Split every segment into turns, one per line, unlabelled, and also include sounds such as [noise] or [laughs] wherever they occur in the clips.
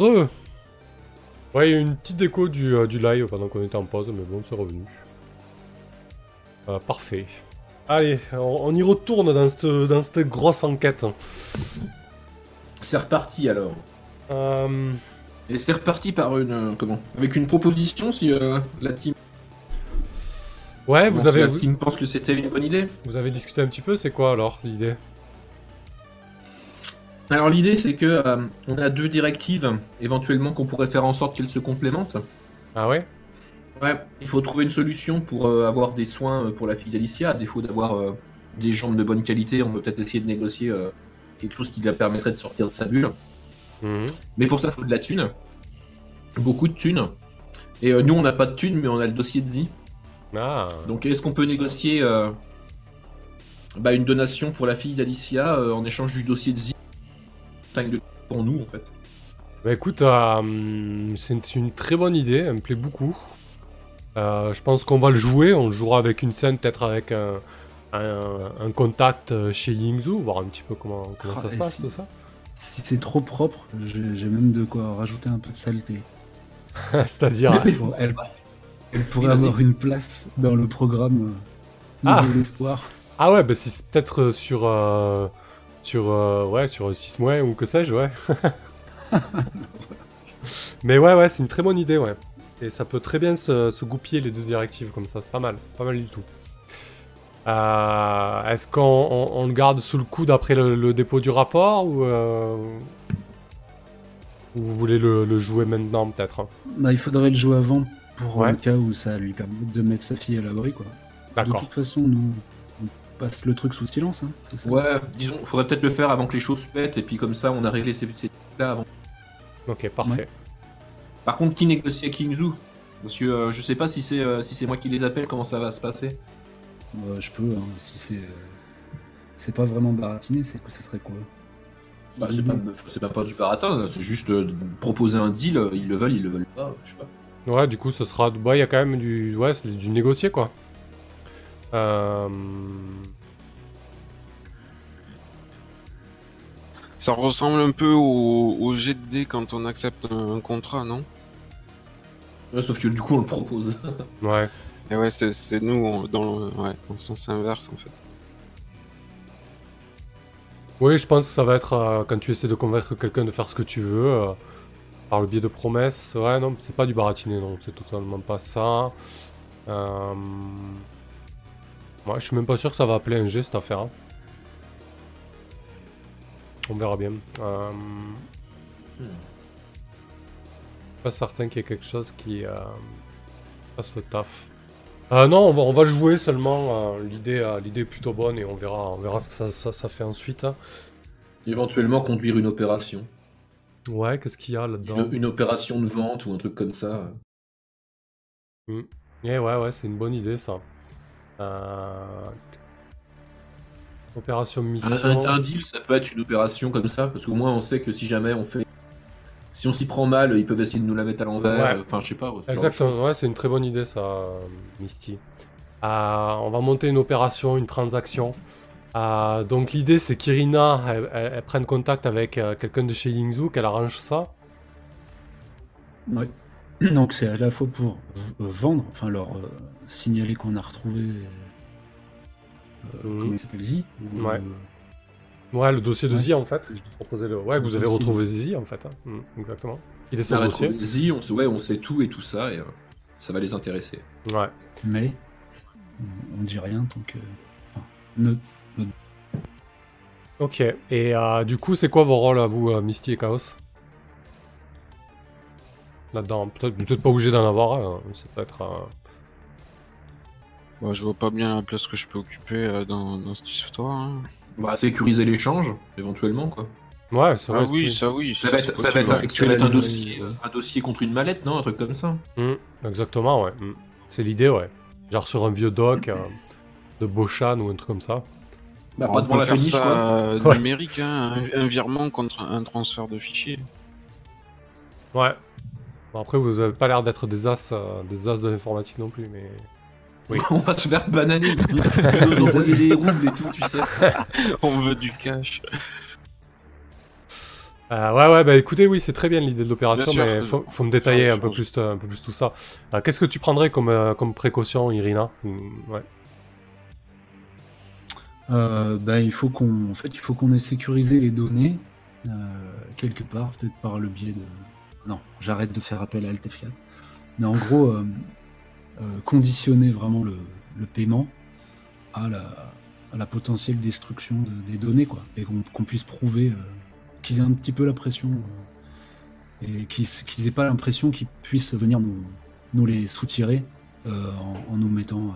Re Ouais, il y a eu une petite déco du, euh, du live pendant qu'on était en pause, mais bon, c'est revenu. Euh, parfait. Allez, on, on y retourne dans cette, dans cette grosse enquête.
C'est reparti alors.
Euh,
Et c'est reparti par une. euh, comment? Avec une proposition si euh, la team.
Ouais, vous avez,
la team pense que c'était une bonne idée?
vous avez discuté un petit peu, c'est quoi alors l'idée?
Alors l'idée c'est que euh, on a deux directives éventuellement qu'on pourrait faire en sorte qu'elles se complémentent.
Ah ouais?
Ouais, il faut trouver une solution pour euh, avoir des soins euh, pour la fille d'Alicia. À défaut d'avoir euh, des jambes de bonne qualité, on peut peut-être essayer de négocier quelque chose qui la permettrait de sortir de sa bulle.
Mhm.
Mais pour ça, il faut de la thune. Beaucoup de thunes. Et nous, on n'a pas de thunes, mais on a le dossier de Z.
Ah,
Donc, est-ce qu'on peut négocier bah, une donation pour la fille d'Alicia en échange du dossier de Z Montagne de pour nous, en fait.
Bah écoute, euh, c'est une très bonne idée, elle me plaît beaucoup. Euh, je pense qu'on va le jouer, on le jouera avec une scène, peut-être avec un, un- un contact euh, chez Yingzhu, voir un petit peu comment, comment
Ah,
ça se passe
si-
tout ça.
Si c'est trop propre, j'ai même de quoi rajouter un peu de saleté. [laughs]
C'est-à-dire,
elle, elle pourrait avoir une place dans le programme euh,
Ah. Ah ouais, bah si c'est peut-être sur euh, sur euh, ouais sur 6 mois ou que sais-je, ouais. [laughs] Mais ouais, ouais, c'est une très bonne idée, ouais. Et ça peut très bien se, se goupiller les deux directives comme ça, c'est pas mal, pas mal du tout. Euh, Est-ce qu'on on- on le garde sous le coude après le, le dépôt du rapport ou, euh, ou vous voulez le, le jouer maintenant peut-être hein?
Bah, il faudrait le jouer avant pour
Ouais.
le cas où ça lui permet de mettre sa fille à l'abri. quoi. De toute façon, nous, passe le truc sous silence. Hein, c'est ça
Ouais, disons, faudrait peut-être le faire avant que les choses pètent, et puis comme ça, on a réglé ces là avant.
Ok, parfait.
Par contre, qui négocie avec Kingzoo Parce que euh, je sais pas si c'est euh, si c'est moi qui les appelle, comment ça va se passer.
Bah, je peux, hein, si c'est. euh, C'est pas vraiment baratiné, c'est que ce serait quoi?
Bah, c'est pas, c'est pas, pas du baratin, c'est juste euh, proposer un deal, ils le veulent, ils le veulent pas, je sais pas.
Ouais, du coup, ce sera. Ouais, il y a quand même du. Ouais, c'est du négocier, quoi. Euh...
Ça ressemble un peu au, au jet de dés quand on accepte un, un contrat, non?
Ouais, sauf que du coup, on le propose. [laughs]
Ouais.
Et ouais, c'est c'est nous on- dans le, ouais, dans le sens inverse en fait.
Oui, je pense que ça va être euh, quand tu essaies de convaincre quelqu'un de faire ce que tu veux, euh, par le biais de promesses. Ouais, non, c'est pas du baratiné, non, c'est totalement pas ça. Euh... Ouais, je suis même pas sûr que ça va appeler un G cette affaire. hein. On verra bien. Euh... Pas certain qu'il y ait quelque chose qui euh, fasse le taf. Euh, non, on va, on va le jouer seulement. euh, l'idée, euh, l'idée est plutôt bonne et on verra, on verra ce que ça, ça, ça fait ensuite. hein.
Éventuellement, conduire une opération.
Ouais, qu'est-ce qu'il y a là-dedans?
Une, une opération de vente ou un truc comme ça.
Eh ouais, ouais, c'est une bonne idée ça. Opération
Un,
mission.
un- un deal, ça peut être une opération comme ça, parce qu'au moins, on sait que si jamais on fait. Si on s'y prend mal, ils peuvent essayer de nous la mettre à l'envers.
Ouais.
Enfin, je sais pas.
Exactement, ouais, c'est une très bonne idée ça, Misty. Euh, on va monter une opération, une transaction. Euh, donc l'idée c'est qu'Irina elle, elle- elle prenne contact avec euh, quelqu'un de chez Yingzhu, qu'elle arrange ça.
Ouais. [clears throat] Donc c'est à la fois pour vendre, enfin leur euh, signaler qu'on a retrouvé. Euh,
Mhm.
Comment il s'appelle Zi ou,
Ouais.
euh,
Ouais, le dossier de
Ouais.
Zi en fait. Le... Ouais,
Le
vous avez retrouvé Zi en fait. hein. Mm, exactement. Il est sur
On
le dossier.
on, sait- ouais, on sait tout et tout ça, et euh, ça va les intéresser.
Ouais.
Mais on, on dit rien tant que. Enfin, ne,
Ok, et euh, du coup, c'est quoi vos rôles à vous, euh, Misty et Chaos? Là-dedans, peut-être vous n'êtes pas obligé d'en avoir un, hein. ça peut être. Euh,
Bah, je vois pas bien la place que je peux occuper euh, dans, dans cette histoire. hein.
Va sécuriser l'échange, éventuellement, quoi.
Ouais, c'est
Ah
vrai.
oui, ça oui.
Ça va être, ça va être un, ça va être un dossier,
ouais.
un dossier contre une mallette, non Un truc comme ça?
Mm, exactement, ouais. mm. C'est l'idée, ouais. Genre sur un vieux doc euh, de Bochan ou un truc comme ça.
Bah,
On
pas
peut
devant la
faire
péniche,
ça
quoi.
euh,
Ouais.
numérique, hein, un, un virement contre un transfert de fichiers.
Ouais. Bon, après, vous avez pas l'air d'être des as, euh, des as de l'informatique non plus, mais. Oui. [laughs]
On va se faire bananer. Ils [laughs] nous envoyer des roubles et tout, tu sais. [laughs]
On veut du cash.
Euh, ouais, ouais, bah écoutez, oui, c'est très bien l'idée de l'opération, mais faut, faut me détailler un peu, plus, euh, un peu plus tout ça. Euh, Qu'est-ce que tu prendrais comme, euh, comme précaution, Irina? Mm, ouais.
Euh, bah, il faut qu'on en fait, il faut qu'on ait sécurisé les données euh, quelque part, peut-être par le biais de. Non, j'arrête de faire appel à LTF4. Mais en gros, conditionner vraiment le, paiement à la, potentielle destruction de- des données, quoi, et qu'on puisse prouver euh, qu'ils aient un petit peu la pression euh, et qu'ils s- qu'ils aient pas l'impression qu'ils puissent venir nous, les soutirer euh, en, nous mettant euh,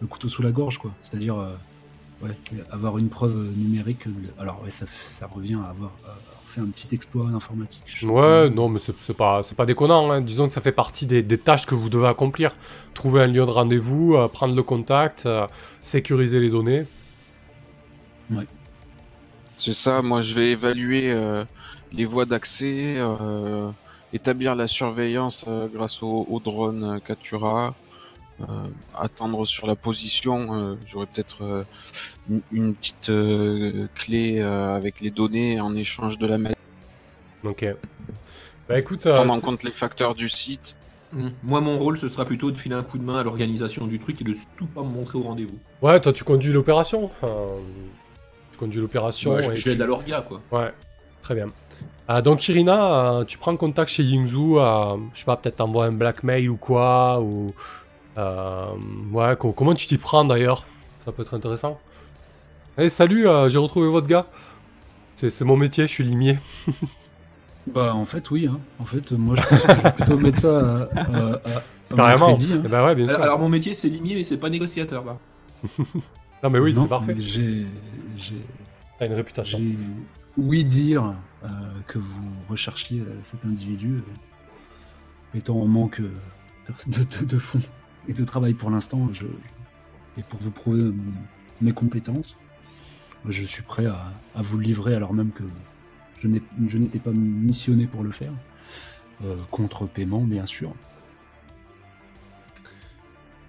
le couteau sous la gorge, quoi. C'est-à-dire euh, avoir une preuve numérique. euh, Alors, ouais, ça, revient à avoir fait un petit exploit informatique. Je sais
Ouais,
pas.
non, mais c'est pas, c'est pas déconnant. Hein. Disons que ça fait partie des, des tâches que vous devez accomplir. Trouver un lieu de rendez-vous, euh, prendre le contact, euh, sécuriser les données.
C'est ça, moi je vais évaluer euh, les voies d'accès, euh, établir la surveillance euh, grâce au, au drone Katura, euh, attendre sur la position. euh, J'aurai peut-être euh, une, une petite euh, clé euh, avec les données en échange de la mail.
Ok. Bah écoute, euh,
Prendre en compte les facteurs du site.
Mm. Moi, mon rôle, ce sera plutôt de filer un coup de main à l'organisation du truc et de tout pas me montrer au rendez-vous.
ouais, toi tu conduis l'opération. euh, tu conduis l'opération.
Ouais,
et
je- J'aide
tu-
à l'orga, quoi.
Ouais, très bien. Ah, donc Irina, euh, tu prends contact chez Yingzhou, euh, je sais pas, peut-être t'envoies un blackmail ou quoi, ou... euh, ouais, co- comment tu t'y prends d'ailleurs? Ça peut être intéressant. Eh, salut, euh, j'ai retrouvé votre gars. C'est mon métier, je suis limier. [laughs]
Bah, en fait, oui. hein. En fait, moi, je pense que je vais plutôt mettre ça à, à- à-
Carrément.
crédit, hein.
Eh ben ouais, bien sûr.
Alors, alors, mon métier, c'est limier, mais c'est pas négociateur, là. [laughs]
Non mais oui, c'est parfait.
J'ai,
T'as une réputation.
oui dire euh, que vous recherchiez euh, cet individu, euh, étant en manque euh, de, de, de fonds et de travail pour l'instant, et pour vous prouver mes compétences, je suis prêt à, vous le livrer alors même que je n'étais pas missionné pour le faire, euh, contre paiement bien sûr.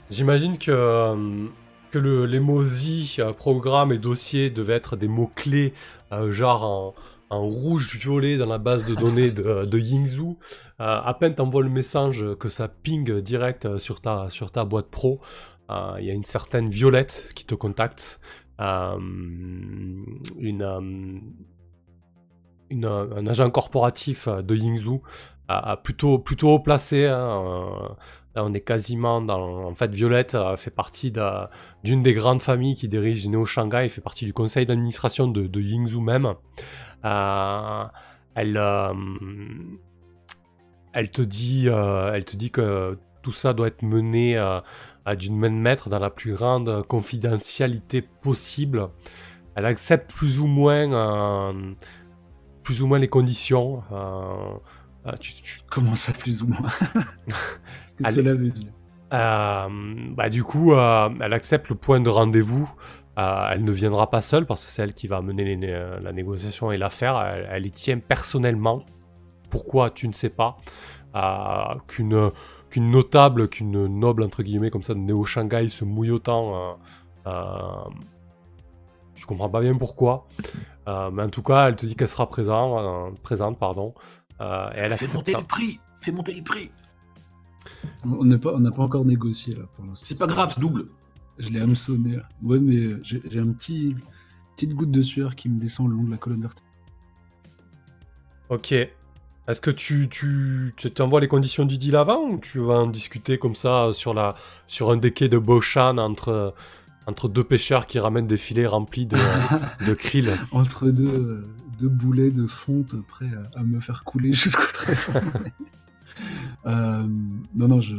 J'imagine que, euh, que le, les MOSI, euh, programme et dossier devaient être des mots-clés, euh, genre en, en rouge-violet dans la base de données de, de Yingzhou. Euh, à peine t'envoies le message que ça ping direct euh, sur ta, sur ta boîte pro, euh, il y a une certaine Violette qui te contacte. Un agent corporatif de Yingzhou, euh, plutôt, plutôt haut placé. hein, Là, on est quasiment dans. En fait, Violette fait partie d'une des grandes familles qui dirige Neo Shanghai, fait partie du conseil d'administration de, de Yingzhou même. Euh, elle, euh, elle, te dit, euh, elle te dit que tout ça doit être mené d'une main de maître dans la plus grande confidentialité possible. Elle accepte plus ou moins, euh, plus ou moins les conditions. euh, tu- tu,
Comment ça plus ou moins? [laughs] Qu'est-ce que cela veut dire?
Euh, bah, du coup, elle accepte le point de rendez-vous. Euh, elle ne viendra pas seule parce que c'est elle qui va mener les euh, la négociation et l'affaire. Elle, elle y tient personnellement. Pourquoi Tu ne sais pas. Euh, qu'une qu'une notable, qu'une noble entre guillemets comme ça de Néo Shanghai se mouille autant. Euh, euh, je comprends pas bien pourquoi. Euh, mais en tout cas, elle te dit qu'elle sera présent, euh, présente, pardon. Euh, et elle
Fais monter
ça.
les prix Fais monter les prix
On n'a pas, on n'a pas encore négocié là pour l'instant.
C'est pas grave, double
Je l'ai hameçonné là. Ouais, mais euh, j'ai j'ai un petit petite goutte de sueur qui me descend le long de la colonne vertébrale.
Ok. Est-ce que tu, tu, tu t'envoies les conditions du deal avant ou tu vas en discuter comme ça euh, sur, la, sur un quais de Boshan entre, entre deux pêcheurs qui ramènent des filets remplis de, [laughs] de krill?
Entre deux, euh, deux boulets de fonte prêts à, à me faire couler [laughs] jusqu'au tréfonds. Euh, non, non, je,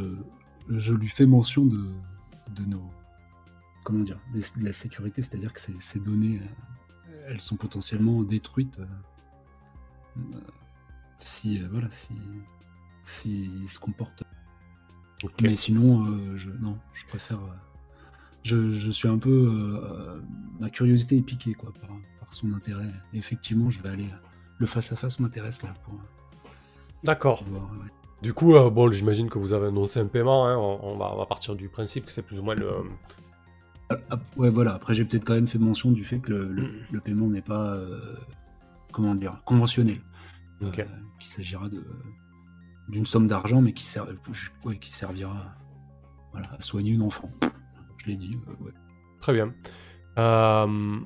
je lui fais mention de, de nos. Comment dire des- De la sécurité, c'est-à-dire que ces, ces données, euh, elles sont potentiellement détruites euh, euh, si. voilà, si. S'ils se comportent. Mais sinon, je, non, je préfère. je, je suis un peu. ma curiosité est piquée, quoi, par, par son intérêt. Et effectivement, je vais aller. Le face-à-face m'intéresse, là, pour,
D'accord.
ouais.
Du coup, euh, bon, j'imagine que vous avez annoncé un paiement. hein, on, on va, on va partir du principe que c'est plus ou moins le.
Ouais, voilà. Après, j'ai peut-être quand même fait mention du fait que le, le- le paiement n'est pas. euh, comment dire Conventionnel. Euh, qu'il s'agira de d'une somme d'argent, mais qui, ser- ouais, qui servira voilà, à soigner une enfant. Je l'ai dit. euh, ouais.
Très bien. Euh,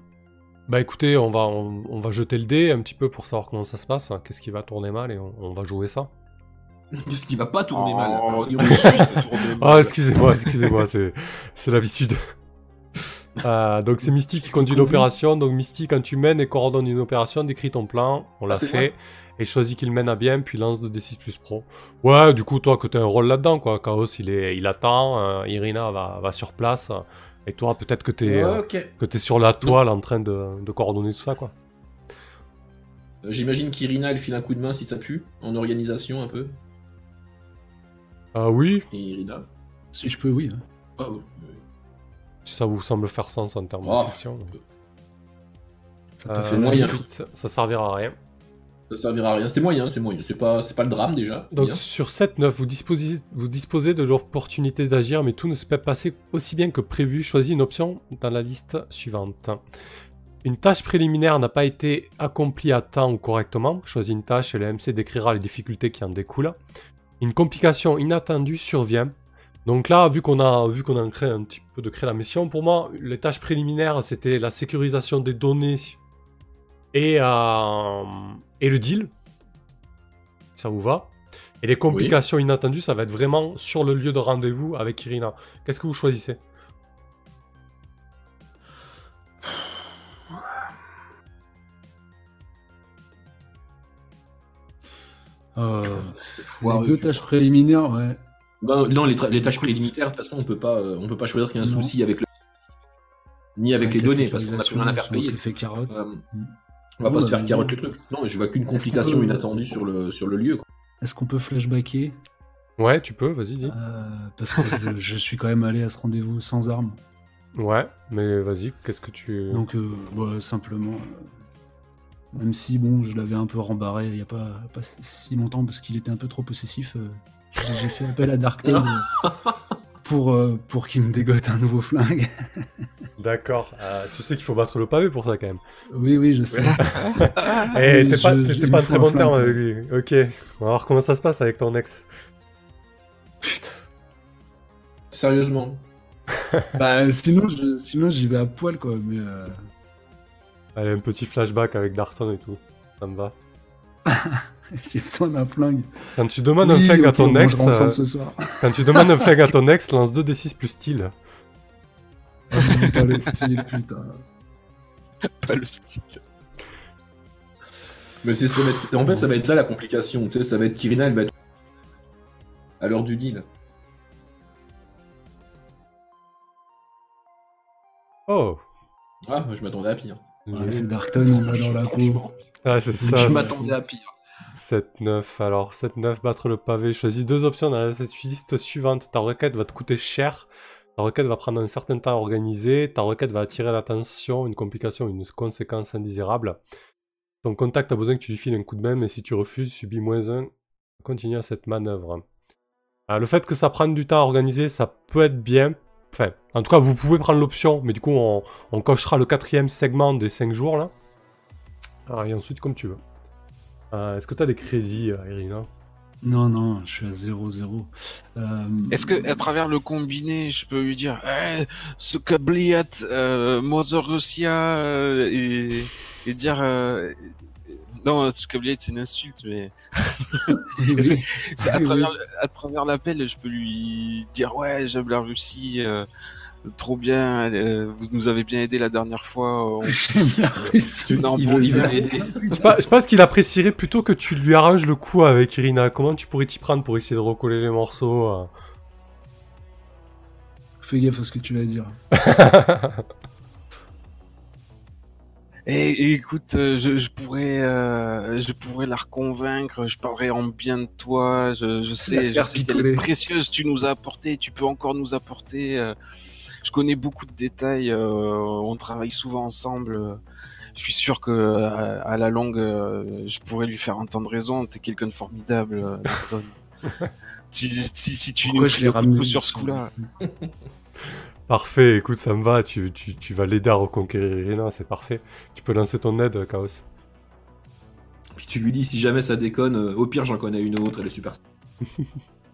Bah écoutez, on va, on, on va jeter le dé un petit peu pour savoir comment ça se passe, hein, qu'est-ce qui va tourner mal et on, on va jouer ça. [laughs]
Qu'est-ce qui va pas tourner mal? [laughs]
Oh,
tourne
Ah
mal?
excusez-moi, excusez-moi, c'est, c'est l'habitude. Euh, donc c'est Misty qui conduit l'opération. Donc Misty, quand tu mènes et coordonnes une opération, décris ton plan, on l'a
c'est
fait, et choisis qu'il mène à bien, puis lance de D6 plus pro. Ouais, du coup toi que t'as un rôle là-dedans, quoi. Chaos il, est, il attend, euh, Irina va, va sur place, et toi peut-être que t'es, euh, que t'es sur la toile en train de, de coordonner tout ça, quoi.
Euh, J'imagine qu'Irina, elle file un coup de main si ça pue, en organisation un peu.
Ah oui,
Et Irina.
Si je peux, oui. hein.
Ah, ouais.
Si ça vous semble faire sens en termes
Oh.
de fiction.
Ça
Euh,
fait
moyen.
ensuite, ça, ça servira à rien.
Ça servira à rien. C'est moyen, c'est moyen. C'est pas, c'est pas le drame déjà.
Donc
Bien.
sur 7-9, vous disposez, vous disposez de l'opportunité d'agir, mais tout ne se peut pas passer aussi bien que prévu. Choisis une option dans la liste suivante. Une tâche préliminaire n'a pas été accomplie à temps ou correctement. Choisis une tâche et le MC décrira les difficultés qui en découlent. Une complication inattendue survient. Donc là, vu qu'on a, vu qu'on a créé un petit peu de créer la mission, pour moi, les tâches préliminaires, c'était la sécurisation des données et, euh, et le deal. Ça vous va? Et les complications inattendues, ça va être vraiment sur le lieu de rendez-vous avec Irina. Qu'est-ce que vous choisissez?
Euh, les deux
tu
tâches préliminaires, ouais.
Ben, non, les, tâches préliminaires, de toute façon, on peut pas, euh, on peut pas choisir qu'il y a un
Non.
souci avec le... ni avec, les données, parce qu'on a plus rien à faire payer.
On fait carotte.
Euh,
Mm.
on va pas se
bah,
faire carotte
non.
le truc. Non, je vois qu'une complication
peut-
inattendue sur le, sur le lieu. quoi.
Est-ce qu'on peut flashbacker?
Ouais, tu peux, vas-y, dis.
Euh, Parce que je, [laughs] je suis quand même allé à ce rendez-vous sans armes.
Ouais, mais vas-y, qu'est-ce que tu...
Donc, euh, bah, simplement, euh, même si bon, je l'avais un peu rembarré il n'y a pas, pas si longtemps parce qu'il était un peu trop possessif, euh, j'ai- fait appel à Darkton euh, [laughs] pour, euh, pour qu'il me dégote un nouveau flingue. [laughs]
D'accord, euh, tu sais qu'il faut battre le pavé pour ça quand même.
oui, oui, je sais. [laughs]
Eh,
Oui,
t'es pas, t'es- très bon terme avec lui. Ok, on va voir comment ça se passe avec ton ex.
Putain.
Sérieusement.
Bah, sinon, je- sinon j'y vais à poil, quoi. Mais euh,
Allez, un petit flashback avec Darton et tout. Ça me va. [laughs]
j'ai besoin d'un flingue.
Quand tu demandes un flingue à ton
on
ex, euh,
ce soir. [laughs]
quand tu demandes un flingue à ton ex, lance 2 d6 plus style.
Ah, pas le style, putain.
Pas le style.
Mais c'est va être- En fait, ça va être ça la complication. Tu sais, ça va être qu'Irina, elle va être à l'heure du deal.
Oh
Ah, je m'attendais à pire.
Ouais, c'est Darkton, il va dans la peau.
Ah, c'est ça.
je m'attendais à pire.
7-9. Alors, 7-9, battre le pavé. Choisis deux options dans la liste suivante. Ta requête va te coûter cher. Ta requête va prendre un certain temps à organiser. Ta requête va attirer l'attention, une complication, une conséquence indésirable. Ton contact a besoin que tu lui files un coup de main, mais si tu refuses, subis moins 1. Continue à cette manœuvre. Ah, le fait que ça prenne du temps à organiser, ça peut être bien. Enfin, en tout cas, vous pouvez prendre l'option, mais du coup, on, cochera le quatrième segment des 5 jours là. Ah, et ensuite, comme tu veux. Euh, Est-ce que tu as des crédits, euh, Irina
Non, non, je suis à 0-0. Euh,
Est-ce que à travers le combiné, je peux lui dire eh, ce cabliat, euh, Mother Russia euh, et, et dire euh, non, ce cabliat c'est une insulte, mais
oui, [laughs]
à travers à travers l'appel, je peux lui dire ouais, j'aime la Russie, euh, trop bien, euh, vous nous avez bien aidé la dernière fois. on-. [laughs] Non, bon, il.
Je pense, qu'il apprécierait plutôt que tu lui arranges le coup avec Irina. Comment tu pourrais t'y prendre pour essayer de recoller les morceaux euh
Fais gaffe à ce que tu vas dire.
Et, [laughs] et écoute, euh, je, je pourrais, euh, je pourrais la reconvaincre. Je parlerai en bien de toi. Je, sais, je sais quelle
picoler.
précieuse tu nous as apporté. Tu peux encore nous apporter. euh, je connais beaucoup de détails. euh, on travaille souvent ensemble. Je suis sûr que euh, à la longue, euh, je pourrais lui faire entendre raison. T'es quelqu'un de formidable, [laughs] si, si, si tu
Pourquoi
nous
l'ai
un coup de
ramené
pouce sur ce coup-là. [laughs]
Parfait, écoute, ça me va. Tu, tu, tu vas l'aider à reconquérir Irina, c'est parfait. Tu peux lancer ton aide, Chaos.
Puis tu lui dis si jamais ça déconne, au pire j'en connais une autre, elle est super. [laughs]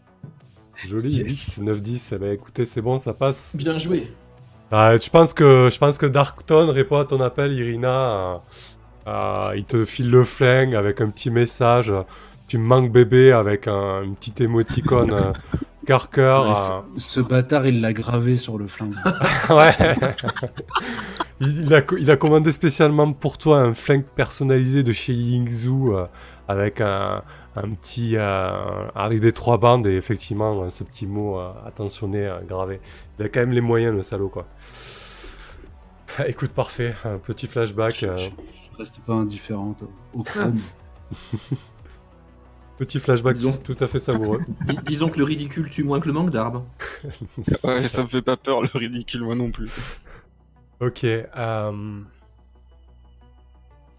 Joli,
Yes.
9-10. Eh ben, écoutez, c'est bon, ça passe.
Bien joué.
Ah, je pense que je pense que Darkton répond à ton appel, Irina. euh, euh, il te file le flingue avec un petit message. Tu me manques bébé avec un, une petite émoticône euh, [laughs] cœur cœur.
Ouais,
euh,
ce, bâtard, il l'a gravé sur le flingue. [laughs]
ouais. [laughs] il, il a, il a commandé spécialement pour toi un flingue personnalisé de chez Yingzhou euh, avec un, un petit euh, avec des trois bandes et effectivement euh, ce petit mot euh, attentionné euh, gravé. Il a quand même les moyens le salaud quoi. Écoute parfait, un petit flashback,
Je,
euh,
je- je reste pas indifférente au, au crâne. [laughs]
petit flashback
Disons-
tout à fait savoureux. [laughs]
Dis- disons que le ridicule tue moins que le manque d'arbres. [laughs]
Ouais, ça me fait pas peur le ridicule, moi non plus.
ok, euh,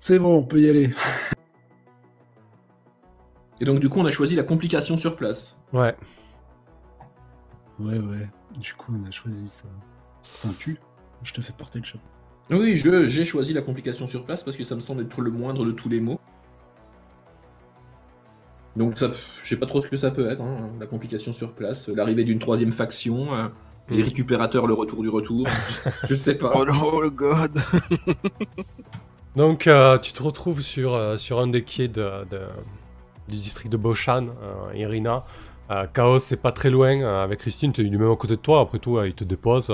C'est bon, on peut y aller.
Et donc du coup on a choisi la complication sur place.
ouais.
Ouais, ouais. Du coup, on a choisi ça. Enfin, tu, je te fais porter le chapeau.
Oui, je j'ai choisi la complication sur place parce que ça me semble être le moindre de tous les mots. Donc ça, je sais pas trop ce que ça peut être, hein, la complication sur place, l'arrivée d'une troisième faction, euh, les
Mm.
récupérateurs, le retour du retour, [laughs] je sais pas.
Oh, le- oh le god
Donc euh, tu te retrouves sur, euh, sur un des quais de, de- du district de Boshan, euh, Irina. Euh, Chaos c'est pas très loin euh, avec Christine, tu es du même à côté de toi, après tout il te dépose.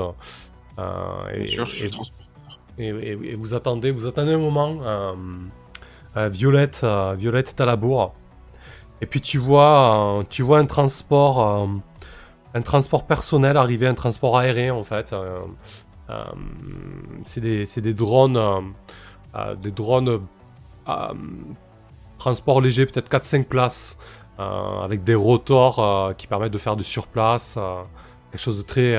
et,
Bien sûr, je suis
et-
transporteur.
et, et- et vous attendez, vous attendez un moment. Violette, Violette est à la bourre. Et puis tu vois, tu vois un transport, un transport personnel arriver, un transport aérien en fait. c'est des, c'est des drones, des drones transport léger, peut-être 4-5 places, euh, avec des rotors euh, qui permettent de faire du surplace, euh, quelque chose de très,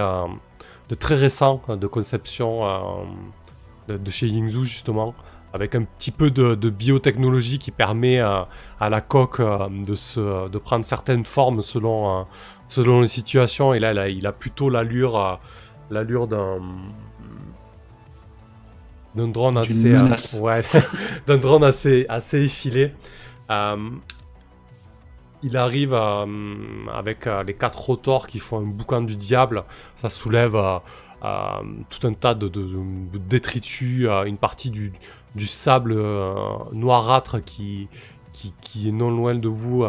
de très récent, euh, de conception de, de chez Yingzhou justement, avec un petit peu de, de biotechnologie qui permet à la coque de, se, de prendre certaines formes selon, selon les situations. Et là, là, il a plutôt l'allure, l'allure d'un d'un drone assez, euh, ouais, [laughs] d'un drone assez, assez effilé. Euh, il arrive euh, avec euh, les quatre rotors qui font un boucan du diable. Ça soulève tout un tas de, de- détritus, une partie du, sable noirâtre qui, est non loin de vous,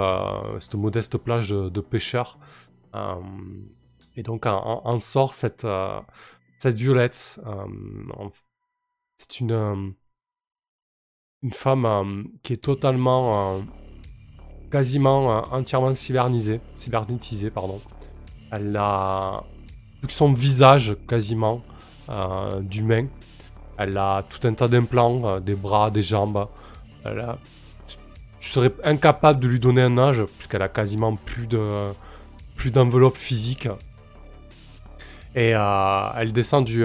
cette modeste plage de, pêcheurs. Et donc en, sort cette, violette. c'est une, une femme euh, qui est totalement, euh, quasiment euh, entièrement cybernisée, cybernétisée, pardon. Elle a tout son visage quasiment d'humain. Elle a tout un tas d'implants, des bras, des jambes. Elle a... Tu serais incapable de lui donner un âge puisqu'elle a quasiment plus de plus d'enveloppe physique. Et elle descend du,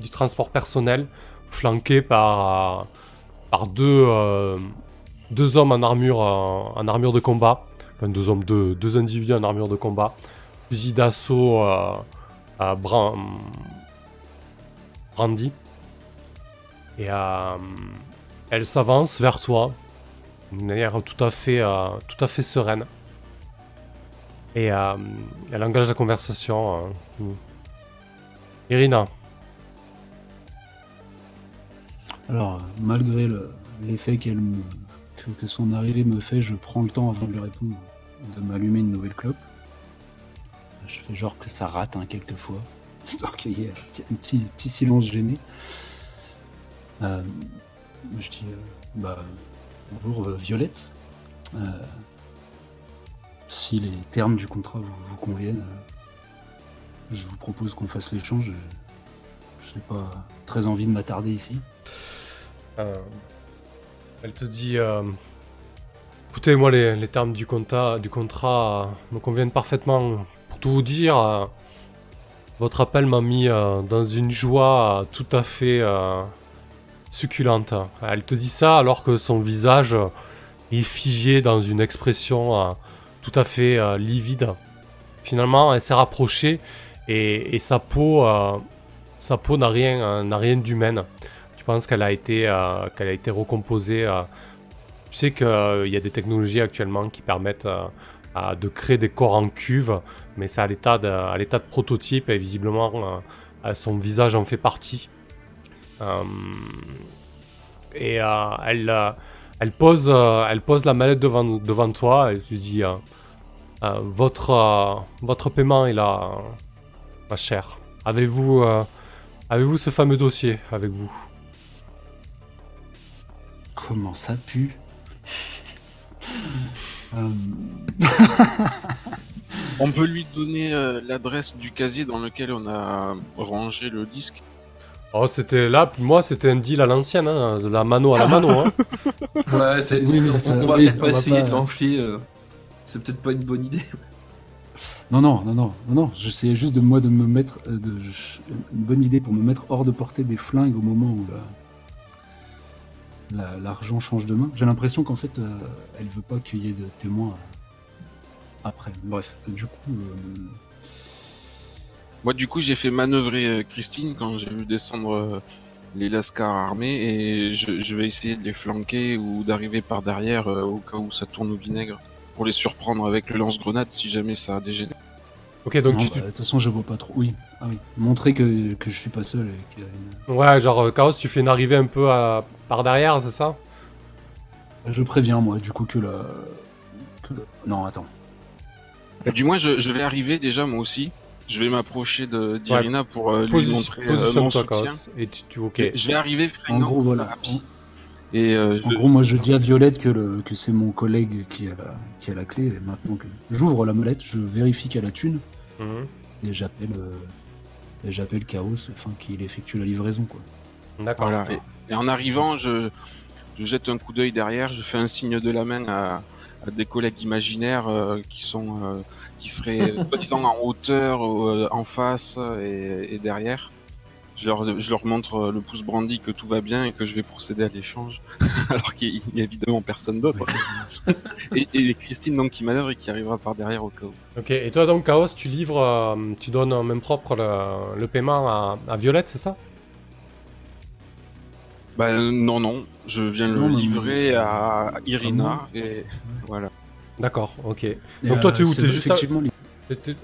du transport personnel, flanquée par, par deux, euh, hommes en armure, euh, en armure de combat. Enfin, deux hommes, deux, deux individus en armure de combat. Fusil d'assaut euh, à bran- brandi. Et elle s'avance vers toi d'une manière tout à fait, tout à fait sereine. Et elle engage la conversation. euh. Irina,
Alors, malgré le- l'effet que, son arrivée me fait, je prends le temps avant de lui répondre de m'allumer une nouvelle clope. Je fais genre que ça rate hein, quelquefois, [laughs] histoire qu'il y ait un petit, silence gêné. Euh, je dis, euh, bah, bonjour euh, Violette. Euh, si les termes du contrat vous, conviennent, je vous propose qu'on fasse l'échange. Je n'ai pas très envie de m'attarder ici.
Euh, elle te dit euh, Écoutez, moi, les, termes du, contrat euh, me conviennent parfaitement. Pour tout vous dire, votre appel m'a mis dans une joie tout à fait succulente. Elle te dit ça alors que son visage est figé dans une expression tout à fait livide. Finalement, elle s'est rapprochée et, sa peau, n'a rien, n'a rien d'humaine. Tu penses qu'elle a été, euh, qu'elle a été recomposée euh, tu sais qu'il y a des technologies actuellement qui permettent euh, de créer des corps en cuve, mais c'est à l'état de, prototype et visiblement euh, euh, son visage en fait partie. Euh, et euh, elle, euh, pose, euh, elle pose la mallette devant, toi et tu dis euh, euh, votre, euh, paiement est là, euh, ma chère. Euh, avez-vous ce fameux dossier avec vous?
Comment ça pue Euh, [laughs]
On peut lui donner euh, l'adresse du casier dans lequel on a rangé le disque.
Oh, c'était là, puis moi c'était un deal à l'ancienne, hein, de la mano à la mano. Hein. [laughs]
Ouais, c'est,
Oui,
on, on va
oui,
peut-être pas essayer
pas-
de l'enfler. euh, c'est peut-être pas une bonne idée.
Non, non, non, non, non, non. J'essayais juste de moi de me mettre, euh, de, je- une bonne idée pour me mettre hors de portée des flingues au moment où la- la- l'argent change de main. J'ai l'impression qu'en fait, euh, elle veut pas qu'il y ait de témoins euh, après. Bref, du coup, euh,
Moi, du coup, j'ai fait manœuvrer euh, Christine quand j'ai vu descendre les lascars armés et je, vais essayer de les flanquer ou d'arriver par derrière au cas où ça tourne au vinaigre pour les surprendre avec le lance-grenade si jamais ça dégénère.
Ok, donc
non,
tu,
bah, de toute façon, je vois pas trop. Oui, ah oui. Montrer que, que je suis pas seul et qu'il y a une-
Ouais, genre, euh, Chaos, tu fais une arrivée un peu à- par derrière, c'est ça?
Je préviens, moi, du coup, que la. que Non, attends.
Bah, du moins, je, je vais arriver déjà moi aussi. Je vais m'approcher de d'Irina pour euh, lui montrer euh, mon soutien.
Et tu, tu- ok.
Je- Je vais arriver
En gros, voilà.
rapide. Et euh, je,
En gros, moi, je dis à Violette que, le, que c'est mon collègue qui a, la, qui a la clé. Et maintenant que j'ouvre la molette, je vérifie qu'elle a la thune
Mhm.
et j'appelle euh, et j'appelle Chaos afin qu'il effectue la livraison. Quoi.
D'accord.
Voilà. Et, et en arrivant, je, je jette un coup d'œil derrière, je fais un signe de la main à, à des collègues imaginaires euh, qui sont euh, qui seraient [laughs] en hauteur, euh, en face et, et derrière. Je leur, je leur montre euh, le pouce brandi que tout va bien et que je vais procéder à l'échange, [laughs] alors qu'il y a évidemment personne d'autre. Et, et Christine donc qui manœuvre et qui arrivera par derrière au cas où.
Ok, et toi donc, Chaos, tu livres, euh, tu donnes en même propre le, le paiement à, à Violette, c'est ça?
Bah non non, je viens
Non,
le livrer à Irina et voilà.
D'accord, ok.
Et,
Donc toi, tu es où?
c'est
T'es juste à-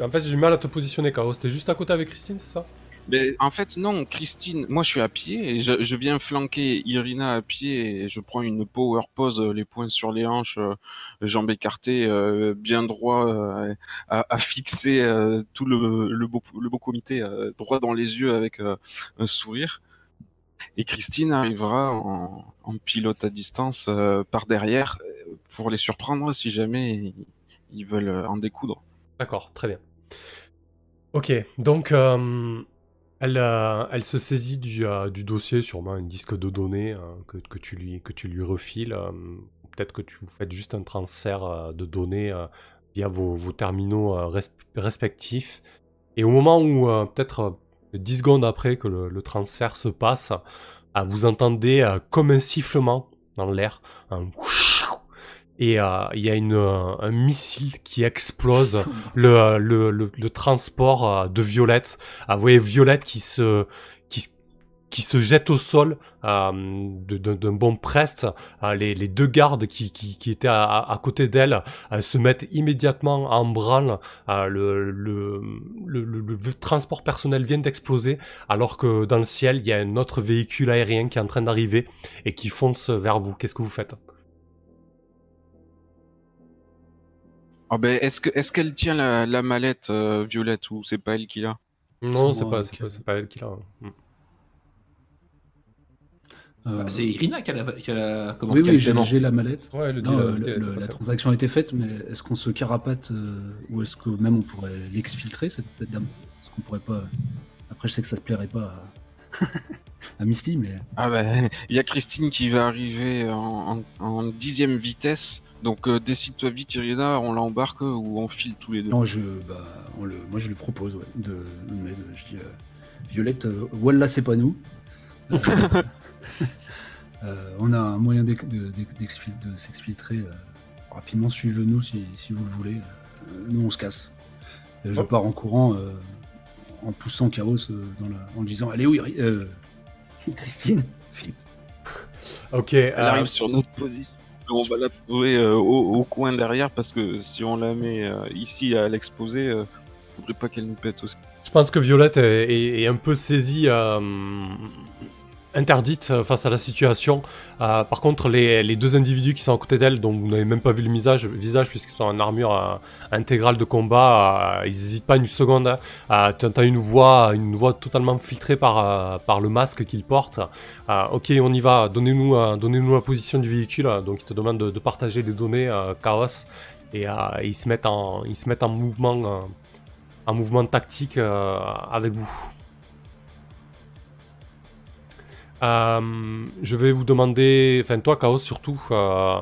En fait, j'ai du mal à te positionner, Chaos. T'es juste à côté avec Christine, c'est ça?
Mais en fait, non, Christine, moi je suis à pied et je, je viens flanquer Irina à pied et je prends une power pose, euh, les poings sur les hanches, euh, jambes écartées, euh, bien droit, euh, à, à fixer euh, tout le, le, beau, le beau comité euh, droit dans les yeux avec euh, un sourire. Et Christine arrivera en, en pilote à distance euh, par derrière pour les surprendre si jamais ils, ils veulent en découdre.
D'accord, très bien. Ok, donc euh, elle, euh, elle se saisit du, euh, du dossier, sûrement un disque de données euh, que, tu lui, que tu lui refiles. euh, Peut-être que tu vous faites juste un transfert de données via vos, terminaux res- respectifs. Et au moment où, peut-être euh, 10 secondes après que le, transfert se passe, euh, vous entendez comme un sifflement dans l'air, un et euh, il y a une, euh, un missile qui explose le, le, le, transport euh, de Violette. Ah, vous voyez Violette qui se, qui, qui se jette au sol d'un bon preste. Les, les deux gardes qui, qui, qui étaient à, à- côté d'elle se mettent immédiatement en branle. Le, le, le, le- le transport personnel vient d'exploser alors que dans le ciel, il y a un autre véhicule aérien qui est en train d'arriver et qui fonce vers vous. Qu'est-ce que vous faites?
Ah ben, est-ce que est-ce qu'elle tient la, la mallette euh, Violette ou c'est pas elle qui l'a?
Non,
C'est
pas,
ok.
c'est pas, c'est pas elle qui l'a. Mm.
Euh,
Bah, c'est Irina qui a la. Qui a la comment,
oui, oui, j'ai la mallette.
Ouais, le
Non,
deal-
euh,
le
le-
deal a été
le- la transaction a été faite, mais est-ce qu'on se carapate euh, ou est-ce que même on pourrait l'exfiltrer cette dame? Est-ce qu'on pourrait pas Après, je sais que ça se plairait pas à, [laughs] à Misty, mais
Ah ben, il y a Christine qui va arriver en, en, en dixième vitesse. Donc euh, décide-toi vite, Irina, on l'embarque ou on file tous les deux.
non, je, bah, on le, moi je lui propose, ouais, de, mais de- je dis euh, Violette, euh, Wallah, c'est pas nous. Euh, [laughs] euh, on a un moyen de, s'exfiltrer euh, rapidement. Suivez-nous si, si vous le voulez. Euh, nous, on se casse. Et je
Oh.
pars en courant, euh, en poussant Chaos euh, dans la, en disant Allez, oui, euh, [laughs] Christine, vite.
Ok,
Elle
euh,
arrive sur notre position. On va la trouver euh, au, coin derrière parce que si on la met euh, ici à l'exposer, euh, faudrait pas qu'elle nous pète aussi.
Je pense que Violette est, est- un peu saisie, euh, interdite euh, face à la situation. Euh, par contre, les, deux individus qui sont à côté d'elle, dont vous n'avez même pas vu le visage, visage puisqu'ils sont en armure euh, intégrale de combat, ils n'hésitent pas une seconde. tu entends une voix, une voix totalement filtrée par, le masque qu'ils portent. Ok, on y va. Donnez-nous, donnez-nous la position du véhicule. Donc, ils te demandent de, partager les données, Chaos, et ils se mettent en, mettent en mouvement. mouvement tactique avec vous. Euh, je vais vous demander, enfin toi Chaos surtout, euh,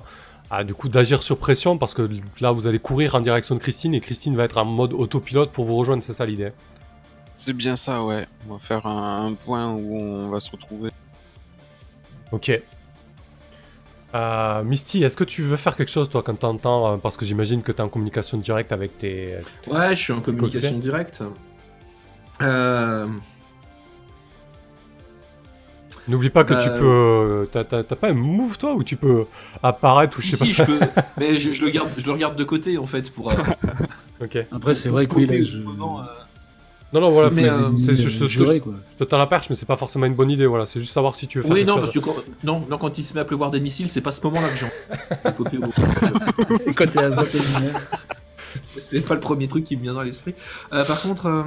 à, du coup d'agir sur pression parce que là vous allez courir en direction de Christine et Christine va être en mode autopilote pour vous rejoindre, c'est ça l'idée?
C'est bien ça, ouais. On va faire un, un point où on va se retrouver.
Ok. Euh, Misty, est-ce que tu veux faire quelque chose toi quand t'entends, euh, parce que j'imagine que tu es en communication directe avec tes...
Ouais, je suis en communication directe. Euh,
N'oublie pas que tu
Euh,
peux... euh, T'as t'as- t'as pas un move toi où tu peux apparaître ou
si,
je sais
si,
pas.
je peux. [laughs] Mais je, je le garde, je le regarde de côté en fait pour. euh,
Ok.
Après, c'est vrai que oui, là, je...
moment, euh,
Non, non, voilà,
euh,
c'est te tends la perche, mais c'est pas forcément une bonne idée, voilà. C'est juste savoir si tu veux faire
Oui, non,
chose.
parce que quand, non, non, quand il se met à pleuvoir des missiles, c'est pas ce moment-là que j'en. [laughs]
Quand t'es à [laughs] 21 heures,
C'est pas le premier truc qui me vient dans l'esprit. Euh, par contre, euh,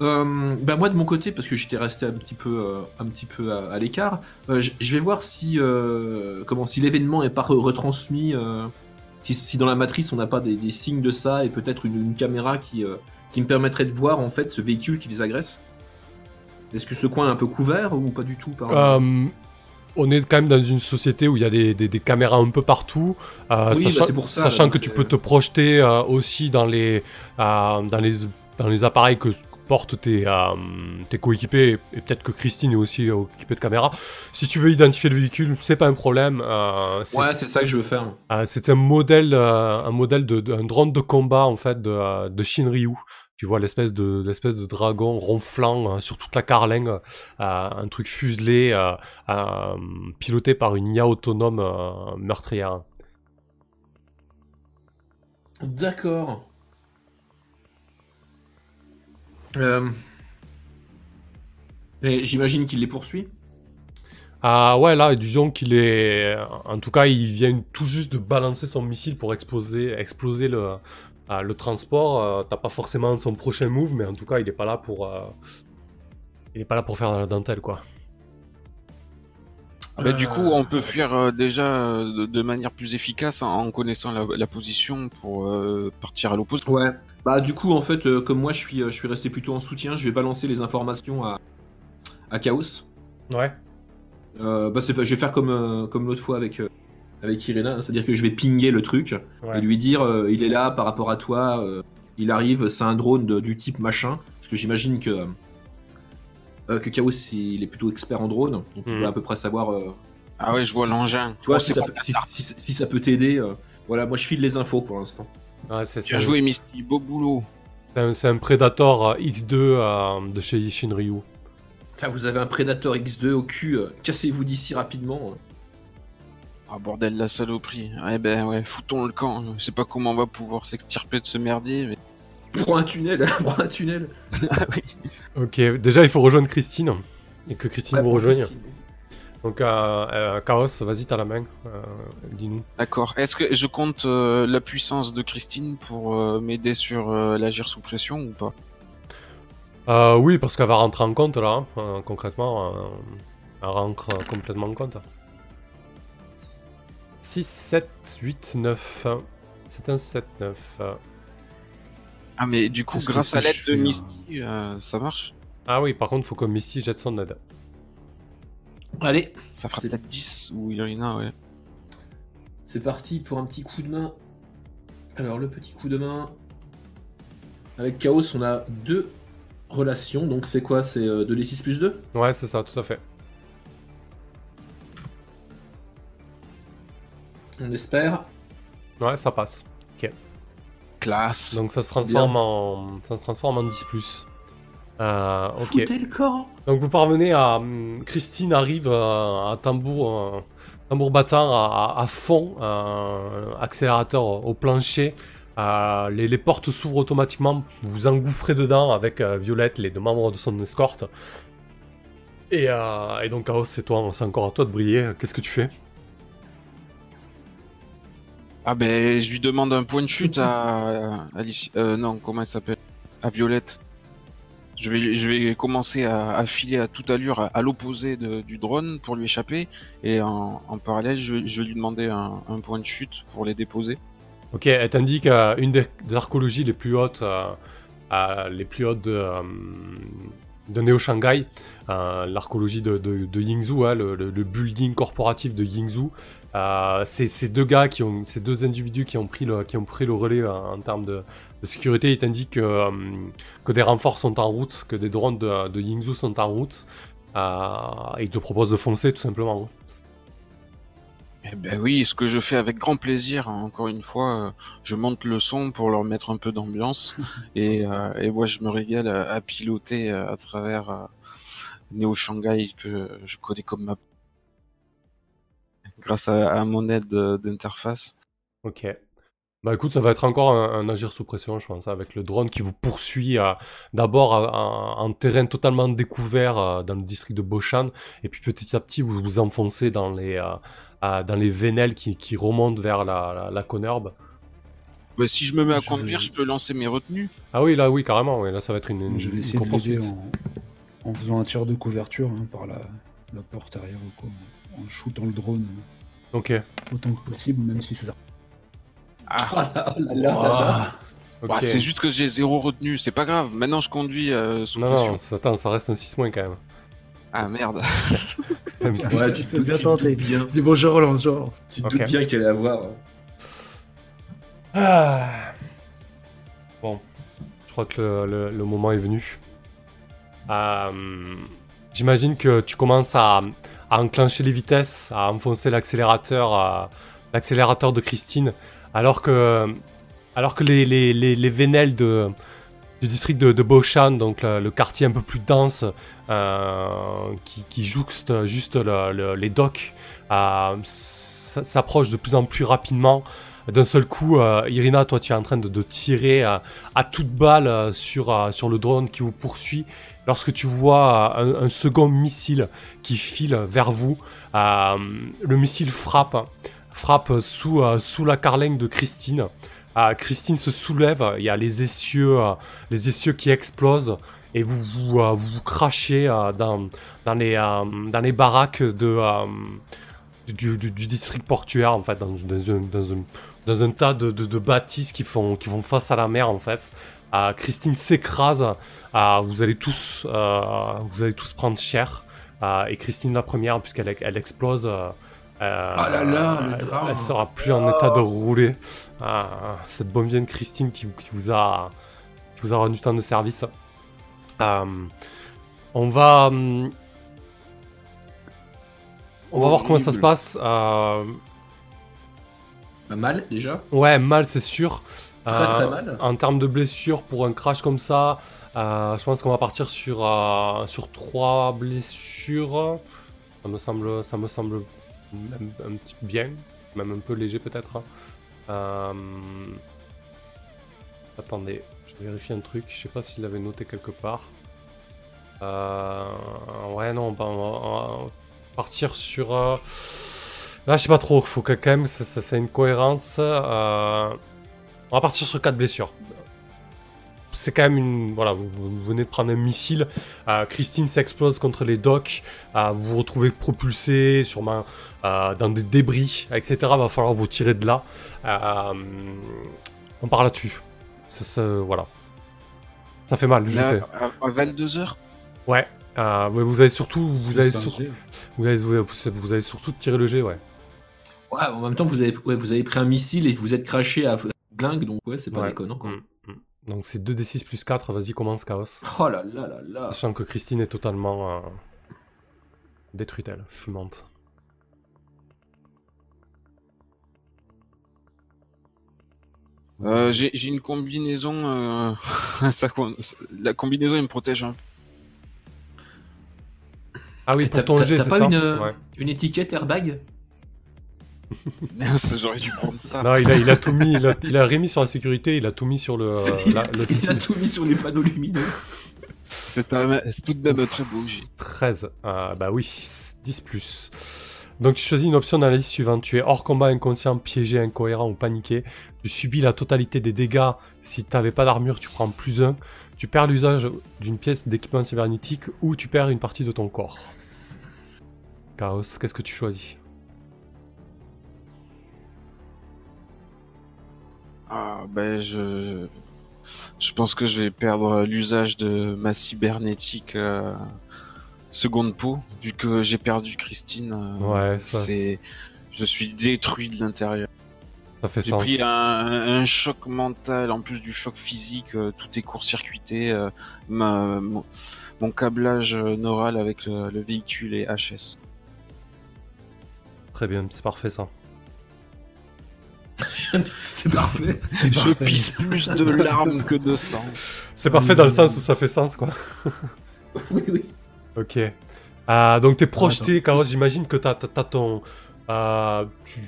euh, bah moi de mon côté, parce que j'étais resté un petit peu, euh, un petit peu à, à l'écart, euh, je vais voir si, euh, comment, si l'événement est pas re- retransmis, si, si dans la matrice on n'a pas des, des signes de ça et peut-être une, une caméra qui, qui me permettrait de voir en fait ce véhicule qui les agresse. Est-ce que ce coin est un peu couvert ou pas du tout par...
On est quand même dans une société où il y a des, des- des caméras un peu partout, euh,
Oui, bah,
sachant,
pour ça,
sachant que tu peux te projeter euh, aussi dans les, euh, dans les, dans les appareils que portent tes, euh, tes coéquipiers, et peut-être que Christine est aussi équipée de caméras. Si tu veux identifier le véhicule, c'est pas un problème. euh,
Ouais, c'est ça que je veux faire.
Euh, c'est un modèle, euh, un modèle de, de- un drone de combat en fait de, de Shinryu. Tu vois l'espèce de l'espèce de dragon ronflant sur toute la carlingue, un truc fuselé, piloté par une IA autonome meurtrière.
D'accord. Euh... J'imagine qu'il les poursuit.
Ah ouais là, disons qu'il est, en tout cas, il vient tout juste de balancer son missile pour exploser, euh, le transport. Euh, T'as pas forcément son prochain move, mais en tout cas, il est pas là pour, il est pas là pour faire la dentelle quoi.
Bah, du
Euh,
coup, on peut fuir euh, déjà euh, de, de manière plus efficace en, en connaissant la, la position pour euh, partir à l'opposé.
Ouais. Bah du coup en fait euh, comme moi je suis euh, je suis resté plutôt en soutien, je vais balancer les informations à à Chaos.
Ouais.
Euh, bah c'est pas je vais faire comme euh, comme l'autre fois avec euh, avec Irena, c'est-à-dire que je vais pinguer le truc
Ouais.
et lui dire euh, il est là par rapport à toi, euh, il arrive, c'est un drone de- du type machin parce que j'imagine que euh, que Chaos il est plutôt expert en drone, donc il
Mhm.
va à peu près savoir euh,
Ah ouais, je vois l'engin.
tu vois
Oh,
si, ça peut, si, si- si ça peut t'aider. euh, voilà, moi je file les infos pour l'instant.
Ouais, c'est
Bien joué, Misty. Beau boulot.
C'est un, c'est un Predator euh, X2 euh, de chez Shinryu.
Putain, vous avez un Predator X2 au cul, euh, cassez-vous d'ici rapidement.
Ah bordel, la saloperie. Eh ben ouais, foutons le camp. Je sais pas comment on va pouvoir s'extirper de ce merdier, mais...
Prends un tunnel, [laughs] prends un tunnel.
Ok, déjà il faut rejoindre Christine. Et que Christine
Ouais,
vous rejoigne.
Christine.
Donc, euh, euh, Chaos, vas-y, t'as la main. Euh, Dis-nous.
D'accord. Est-ce que je compte euh, la puissance de Christine pour euh, m'aider sur euh, l'agir sous pression ou pas?
Euh, oui, parce qu'elle va rentrer en compte là, hein, concrètement. euh, elle rentre complètement en compte. 6, 7, 8, 9. C'est un 7, 9.
Ah mais du coup, grâce à l'aide de
là
Misty, euh, ça marche
Ah oui, par contre, faut que Misty jette son aide.
Allez,
Ça fera peut-être 10 ou Irina, ouais.
c'est parti pour un petit coup de main. Alors, le petit coup de main. Avec Chaos, on a deux relations. Donc, c'est quoi? C'est euh, 2d6 plus 2
Ouais, c'est ça, tout à fait.
On espère.
Ouais, ça passe.
Classe.
Donc ça se transforme en, ça se transforme en 10 plus. Euh, ok.
Foutez le camp
Donc vous parvenez à... hum, Christine arrive euh, à tambour, euh, tambour battant à, à- à fond, accélérateur au, au plancher. Euh, les, les portes s'ouvrent automatiquement, vous vous engouffrez dedans avec euh, Violette, les deux membres de son escorte. Et, euh, et donc Chaos, c'est toi, c'est encore à toi de briller. Qu'est-ce que tu fais?
Ah ben, je lui demande un point de chute à. Euh, non, comment elle s'appelle? À Violette. Je vais, je vais commencer à, filer à toute allure à, l'opposé du drone pour lui échapper. Et en, en parallèle, je, je vais lui demander un, point de chute pour les déposer.
Ok, elle t'indique euh, une des, archéologies les plus hautes, euh, les plus hautes de, euh, de Neo Shanghai, euh, l'archéologie de, de, de Yingzhou, hein, le- le building corporatif de Yingzhou. Euh, ces deux gars qui ont, ces deux individus qui ont pris le, qui ont pris le relais euh, en termes de, de sécurité. Ils t'indiquent que, euh, que des renforts sont en route, que des drones de, de Yingzhou sont en route. Euh, et ils te proposent de foncer tout simplement.
Eh ben oui, ce que je fais avec grand plaisir. hein. Encore une fois, euh, je monte le son pour leur mettre un peu d'ambiance. [laughs] et, euh, et moi, je me régale à, à piloter à travers euh, Neo Shanghai que je connais comme ma grâce à, à mon aide euh, d'interface.
Ok. Bah écoute, ça va être encore un, un agir sous pression, je pense, avec le drone qui vous poursuit euh, d'abord en, terrain totalement découvert euh, dans le district de Boshan, et puis petit à petit vous vous enfoncez dans les, euh, euh, dans les vénelles qui, qui remontent vers la, la, la Conurbe.
Bah, si je me mets à
Je
conduire,
vais-
je peux lancer mes retenues.
Ah oui, là oui, carrément, oui, là ça va être une, une,
Je vais
une
essayer de en, en faisant un tir de couverture hein, par la, la porte arrière ou quoi, en shootant le drone
Ok.
autant que possible, même si ça.
Ah,
Ah là là là là.
ok.
bah, c'est juste que j'ai zéro retenue, c'est pas grave. Maintenant, je conduis euh, sous
Non,
pression.
non, ça, attends, ça reste un 6 moins quand même.
Ah merde. [laughs]
Ouais, tu te
C'est bien tenté.
bien.
C'est bon, je relance, je relance.
Tu te doutes bien qu'elle allait avoir. hein.
Ah. Bon, je crois que le, le- le moment est venu. Euh, J'imagine que tu commences à, à enclencher les vitesses, à enfoncer l'accélérateur, l'accélérateur de Christine, alors que, les, les, du district de, de Boshan, donc le, quartier un peu plus dense, euh, qui, jouxte juste le- le- les docks, euh, s'approche de plus en plus rapidement. D'un seul coup, euh, Irina, toi, tu es en train de, tirer euh, à toute balle sur, sur le drone qui vous poursuit. Lorsque tu vois un, second missile qui file vers vous, euh, le missile frappe, euh, sous la carlingue de Christine. Euh, Christine se soulève, il y a les essieux, qui explosent et vous vous, vous, crachez dans, les, baraques du, district portuaire, en fait, dans, un, tas de, bâtisses qui font, face à la mer. Euh, Christine s'écrase, euh, vous, allez tous, euh, vous allez tous prendre cher. Euh, et Christine la première, puisqu'elle elle explose. euh,
Ah là là, le
elle-
drame.
Elle sera plus en état de rouler. Euh, cette bonne vieille Christine qui, qui vous a qui vous a rendu tant de service. Euh, on va hum, on va voir comment ça se passe.
Pas mal déjà.
ouais, mal c'est sûr.
Très très
Euh,
mal.
En termes de blessures pour un crash comme ça, euh, je pense qu'on va partir sur euh, sur trois blessures. Ça me semble ça me semble même un petit bien, même un peu léger peut-être. Euh, Attendez, je vérifie un truc. Je sais pas s'il l'avait noté quelque part. Euh, Ouais, non, bah, on va, on va partir sur. euh, Là, je sais pas trop. Faut que quand même ça, ça, ça ait une cohérence. On va partir sur 4 blessures. C'est quand même une. Voilà, vous, vous venez de prendre un missile. Euh, Christine s'explose contre les docks. Euh, vous vous retrouvez propulsé, sûrement euh, dans des débris, etc. Va falloir vous tirer de là. Euh, on part là-dessus. Ça, ça- voilà. Ça fait mal, je
Là,
sais.
à, 22h
Ouais. Euh, ouais, vous avez surtout, vous avez, sur-
jet.
vous avez, vous avez, vous avez surtout tiré le G, ouais.
Ouais, en même temps, vous avez, ouais, vous avez pris un missile et vous êtes craché à glingue, donc ouais, c'est pas
Ouais.
déconnant quoi.
Mm, mm. Donc c'est 2d6 plus 4, vas-y, commence Chaos.
Oh là là là là.
Sachant que Christine est totalement euh, détruite, elle, fumante.
Euh, j'ai j'ai une combinaison. euh, [laughs] ça, la combinaison, il me protège. hein.
Ah oui,
Et
pour
T'as
ton
t'as-
G,
t'as
c'est
pas
ça
une,
Ouais.
une étiquette airbag?
J'aurais dû prendre ça.
Non, il a, il a tout mis, il a, il a remis sur la sécurité, il a tout mis sur le, euh, [laughs] la- le
Il a tout mis sur les panneaux lumineux.
C'est tout de même un très beau jet.
13. Euh, bah oui, 10 plus. Donc tu choisis une option dans la liste suivante. Tu es hors combat, inconscient, piégé, incohérent ou paniqué. Tu subis la totalité des dégâts. Si tu n'avais pas d'armure, tu prends plus 1. Tu perds l'usage d'une pièce d'équipement cybernétique ou tu perds une partie de ton corps. Chaos, qu'est-ce que tu choisis?
Ah, ben je. Je pense que je vais perdre l'usage de ma cybernétique euh, seconde peau, vu que j'ai perdu Christine. euh,
Ouais, ça,
c'est. Je suis détruit de l'intérieur.
ça fait
J'ai
sens.
pris un, un choc mental en plus du choc physique. euh, tout est court-circuité. ma- mon, mon câblage neural avec le, le véhicule est HS.
Très bien, c'est parfait ça. [laughs]
C'est parfait.
Je pisse plus de larmes que de sang.
C'est parfait dans le sens où ça fait sens quoi. [laughs]
Oui, oui.
Ok. Euh, donc t'es projeté, Chaos, j'imagine que t'as, ton... euh, tu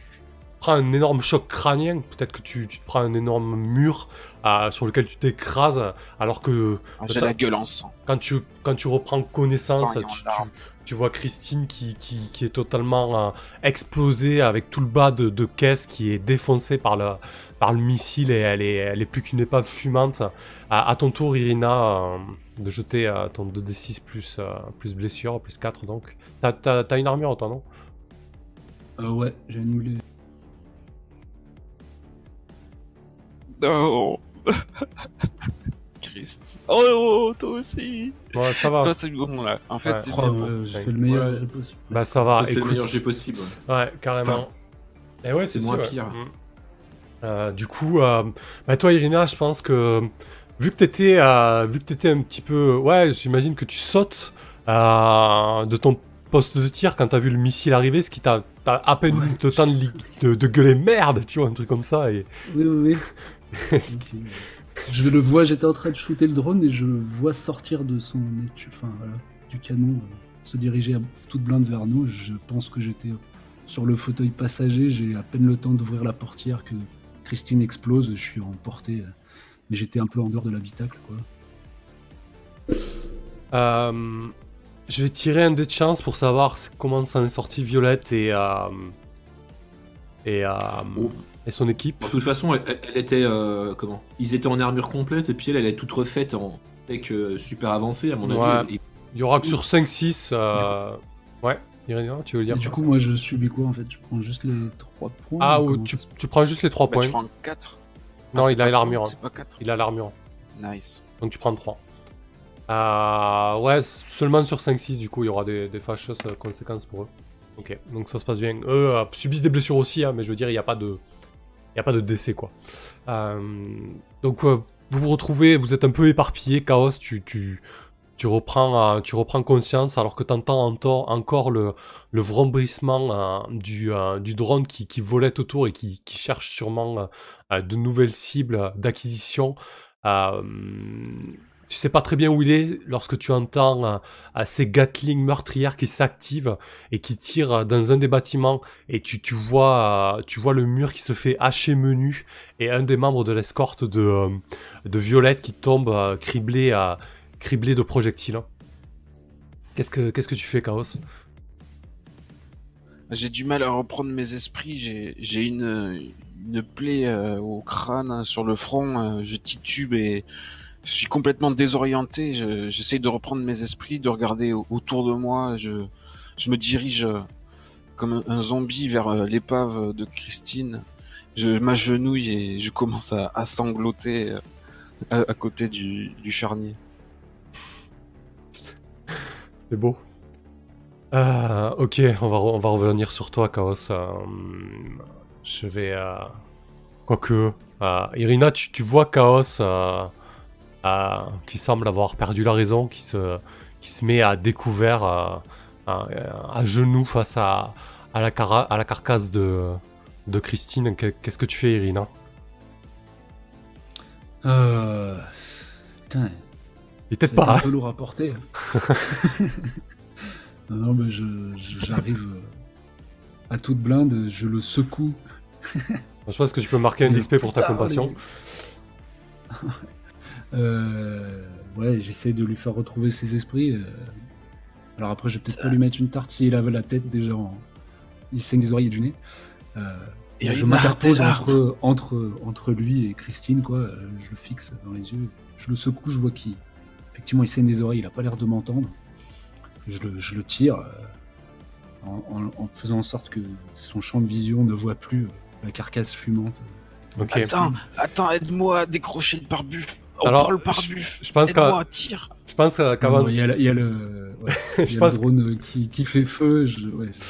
prends un énorme choc crânien, peut-être que tu, tu te prends un énorme mur euh, sur lequel tu t'écrases, alors que
Ah, J'ai la gueule en sang.
quand tu, quand tu reprends connaissance, tu,
d'armes.
tu- tu vois Christine qui, qui, qui est totalement euh, explosée avec tout le bas de, de caisse qui est défoncé par le, par le missile et elle est, elle est plus qu'une épave fumante. À, à ton tour, Irina, euh, de jeter euh, ton 2d6 plus, euh, plus blessure, plus 4 donc. T'as, une armure toi, non?
Euh, ouais, j'ai annulé.
Non. Christ. Oh, toi aussi.
Ouais, ça va.
Toi, c'est bon là. En fait,
Ouais.
c'est
j'ai fait le meilleur
Ouais.
jeu possible.
Bah ça va,
c'est le meilleur possible.
Ouais, carrément.
Enfin,
Et ouais, c'est
moins
ouais.
pire.
Mm. Euh, du coup, euh, bah toi, Irina, je pense que vu que t'étais, euh, vu que t'étais un petit peu, ouais, j'imagine que tu sautes euh, de ton poste de tir quand t'as vu le missile arriver, ce qui t'a t'as à peine eu le temps de, de gueuler merde, tu vois, un truc comme ça. Et
Oui, oui, oui. [laughs] Je le vois, j'étais en train de shooter le drone et je le vois sortir de son étu, enfin voilà, du canon, euh, se diriger à toute blinde vers nous. Je pense que j'étais sur le fauteuil passager, j'ai à peine le temps d'ouvrir la portière que Christine explose, je suis emporté, euh, mais j'étais un peu en dehors de l'habitacle quoi.
Euh, je vais tirer un dé de chance pour savoir comment s'en est sorti Violette et euh, et, euh,
Oh.
Et son équipe.
De toute façon, elle, elle était euh, comment? Ils étaient en armure complète et puis elle, elle est toute refaite en tech euh, super avancé à mon
Ouais.
avis. Et-
Il y aura que sur 5-6. euh, Ouais, Irina, tu veux
Et
dire
du
quoi
coup, moi je subis quoi en fait? Je prends juste les 3 points
Ah,
ou
tu, tu prends juste les 3
Bah,
points.
tu prends 4.
Non, il a l'armure.
C'est pas 4.
Il a l'armure.
Nice.
Donc tu prends 3. Euh, ouais, seulement sur 5-6, du coup, il y aura des, des fâcheuses euh, conséquences pour eux. Ok, donc ça se passe bien. Eux euh, subissent des blessures aussi, hein, mais je veux dire, il n'y a pas de. Pas de décès, quoi. Euh, donc, euh, vous vous retrouvez, vous êtes un peu éparpillé, Chaos, tu, tu, tu, reprends, euh, tu reprends conscience alors que tu entends encore le, le vrombrissement du, du drone qui, qui volait autour et qui, cherche sûrement de nouvelles cibles d'acquisition. Tu sais pas très bien où il est lorsque tu entends euh, euh, ces Gatling meurtrières qui s'activent et qui tirent euh, dans un des bâtiments et tu, tu, vois, tu vois le mur qui se fait hacher menu et un des membres de l'escorte de, de Violette qui tombe criblé, euh, criblé de projectiles. Qu'est-ce que, qu'est-ce que tu fais, Chaos?
J'ai du mal à reprendre mes esprits. J'ai une, une plaie au crâne, hein, sur le front. euh, je titube et je suis complètement désorienté. Je- J'essaye de reprendre mes esprits, de regarder au- autour de moi. Je, me dirige euh, comme un, zombie vers euh, l'épave de Christine. Je m'agenouille et je commence à, sangloter euh, à, côté du, charnier.
C'est beau. Ah, ok, on va, on va revenir sur toi, Chaos. Euh, je vais. euh, Quoique. euh, Irina, tu, tu vois Chaos euh, qui semble avoir perdu la raison, qui se, qui se met à découvert, euh, à, à genoux face à, à, la, cara- à la carcasse de, de Christine. Que- Qu'est-ce que tu fais, Irina?
Euh... Putain,
Il
c'est
pas,
un
hein
peu lourd à porter. [laughs] non, non, mais j'arrive. euh, à toute blinde, je le secoue.
Je pense que tu peux marquer un XP pour ta compassion.
Euh, ouais, j'essaie de lui faire retrouver ses esprits. euh. Alors après, je vais peut-être pas lui mettre une tarte s'il avait la tête déjà en... Il saigne des oreilles et du nez. Euh,
Irina,
je m'interpose entre, entre, entre lui et Christine, quoi. Je le fixe dans les yeux. Je le secoue, je vois qu'il... Effectivement, il saigne des oreilles, il a pas l'air de m'entendre. Je le, je le tire euh, en, en- en faisant en sorte que son champ de vision ne voit plus euh, la carcasse fumante.
Ok.
Attends, attends, aide-moi à décrocher le pare-buff. On
Alors,
prend le pare-buff.
Je pense
Aide-moi,
qu'à-
tire.
je pense qu'avant,
Il y a, le- il y a le, ouais, [laughs] il y
je
a
pense,
le drone qui, qui fait feu. Je, ouais, je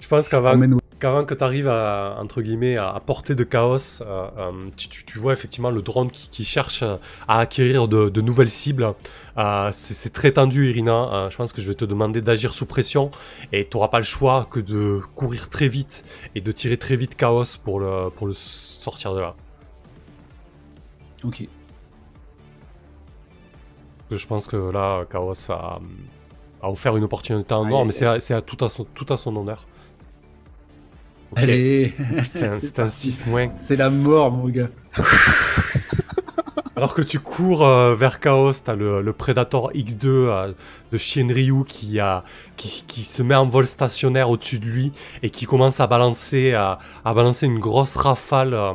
je pense qu'avant,
emmène-
qu'avant que tu arrives à, entre guillemets, à, à portée de chaos, euh, euh, tu, tu- tu vois effectivement le drone qui, qui cherche à acquérir de, de nouvelles cibles. Euh, c'est c'est très tendu, Irina. Euh, je pense que je vais te demander d'agir sous pression et tu n'auras pas le choix que de courir très vite et de tirer très vite chaos pour le, pour le sortir de là.
Ok.
Que Je pense que là, chaos a, a offert une opportunité en or,
aïe,
mais c'est à, tout, à son, tout à son honneur.
Allez, [laughs]
C'est un, c'est un [laughs]
parti.
6 moins.
C'est la mort, mon gars. [laughs]
Alors que tu cours euh, vers Chaos, t'as le, le Predator X2 euh, de Shinryu qui, a, qui, qui se met en vol stationnaire au-dessus de lui et qui commence à balancer, à, à balancer une grosse rafale euh,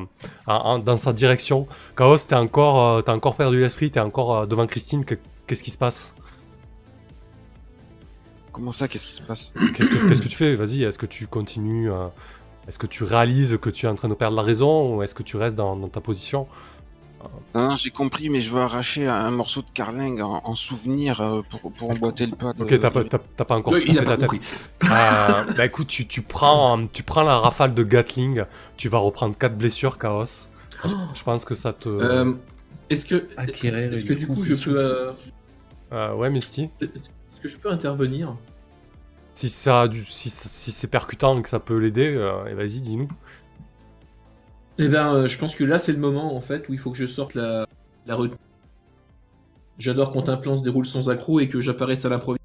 en- en- dans sa direction. Chaos, t'es encore, t'as encore perdu l'esprit, t'es encore devant Christine. Qu'est-ce qui se passe
Comment ça, qu'est-ce qui se passe
Qu'est-ce que, [clears throat] qu'est-ce que tu fais Vas-y, est-ce que tu continues euh, Est-ce que tu réalises que tu es en train de perdre la raison ou est-ce que tu restes dans, dans ta position
Non, non, j'ai compris, mais je veux arracher un morceau de carlingue en, en souvenir euh, pour, pour emboîter le pas. de-
Ok, t'as pas, t'as- t'as pas encore
il
fait
a
ta tête. [laughs] Euh, bah écoute, tu, tu, prends, tu prends la rafale de Gatling, tu vas reprendre 4 blessures, Chaos. Je, je pense que ça te...
Euh, Est-ce que,
Acquérir
est-ce que du coup je peux, euh,
ouais, Misty.
est-ce que je peux intervenir
Si, ça a du, si, si c'est percutant et que ça peut l'aider, euh, et vas-y, dis-nous.
Eh ben, euh, je pense que là c'est le moment en fait où il faut que je sorte la, la retenue. J'adore quand un plan se déroule sans accroc et que j'apparaisse à l'improviste.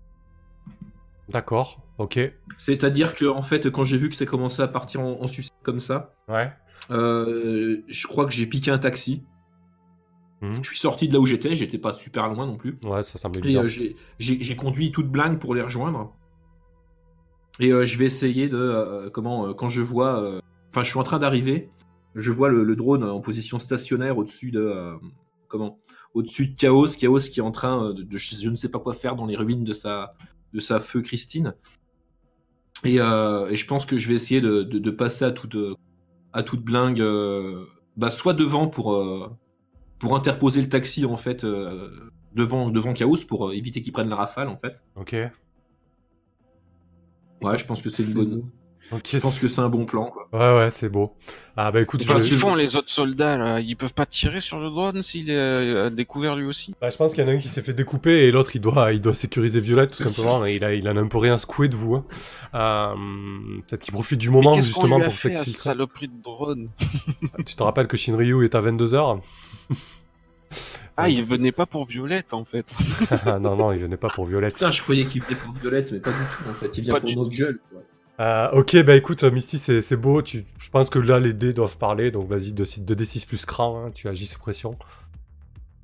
D'accord, ok.
C'est-à-dire que en fait, quand j'ai vu que ça commençait à partir en, en sucette comme ça,
Ouais.
je crois que j'ai piqué un taxi.
Mhm.
Je suis sorti de là où j'étais, j'étais pas super loin non plus.
Ouais, ça semble évident.
euh, j'ai- conduit toute blingue pour les rejoindre. Et euh, je vais essayer de. euh, comment. quand je vois. Enfin, je suis en train d'arriver. Je vois le, le drone en position stationnaire au-dessus de. comment Au-dessus de Chaos. Chaos qui est en train de, de je ne sais pas quoi faire dans les ruines de sa, de sa feu Christine. Et, et je pense que je vais essayer de, de- de passer à toute, à toute blingue. bah, soit devant pour. Pour interposer le taxi en fait euh, devant, devant Chaos pour euh, éviter qu'il prenne la rafale en fait.
Ok.
Ouais, je pense que c'est une bonne.
beau.
Ok.
Je pense que c'est un bon plan quoi.
Ouais, ouais, c'est beau. Ah bah écoute, je,
Qu'est-ce qu'ils font les autres soldats là Ils peuvent pas tirer sur le drone s'il est euh, découvert lui aussi?
Bah, je pense qu'il y en a un qui s'est fait découper et l'autre il doit, il doit sécuriser Violette tout simplement. et [laughs] il, a, il en a un peu rien secoué de vous. hein. Euh, Peut-être qu'il profite du moment justement
lui a
pour
fait à ce
s'exfiltrer.
saloperie de drone?
Tu te rappelles que Shinryu est à 22h
Ah, il venait pas pour Violette en fait. [laughs]
Non, non, il venait pas pour Violette.
Putain, je croyais qu'il venait pour Violette, mais pas du tout en fait. Il vient
Pas
pour notre gueule. quoi.
Euh, ok, bah écoute, Misty, c'est beau. Tu, je pense que là, les dés doivent parler. Donc vas-y, 2d6 plus cran, hein, tu agis sous pression.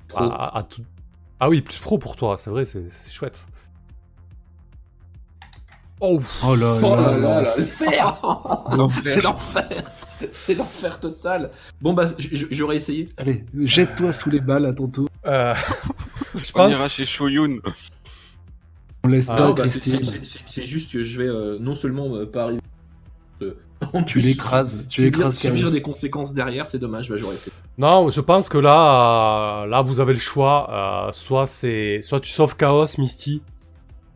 Pro.
À- à- à tout- Ah oui, plus pro pour toi, c'est vrai, c'est c'est chouette. Oh,
Oh là
Oh
là
là là,
là.
l'enfer C'est l'enfer C'est l'enfer total Bon bah, j'aurais essayé.
Allez, jette-toi sous les balles à ton tour.
euh, [laughs] je
On
pense.
ira chez Shoyun.
On laisse
Ah,
pas
bah, c'est- juste que je vais euh, non seulement euh, pas arriver. euh, en
Tu l'écrases. Tu l'écrases
subir des conséquences derrière, c'est dommage, bah j'aurais essayé.
Non, je pense que là, euh, là, vous avez le choix. euh, soit c'est, soit tu sauves Chaos, Misty.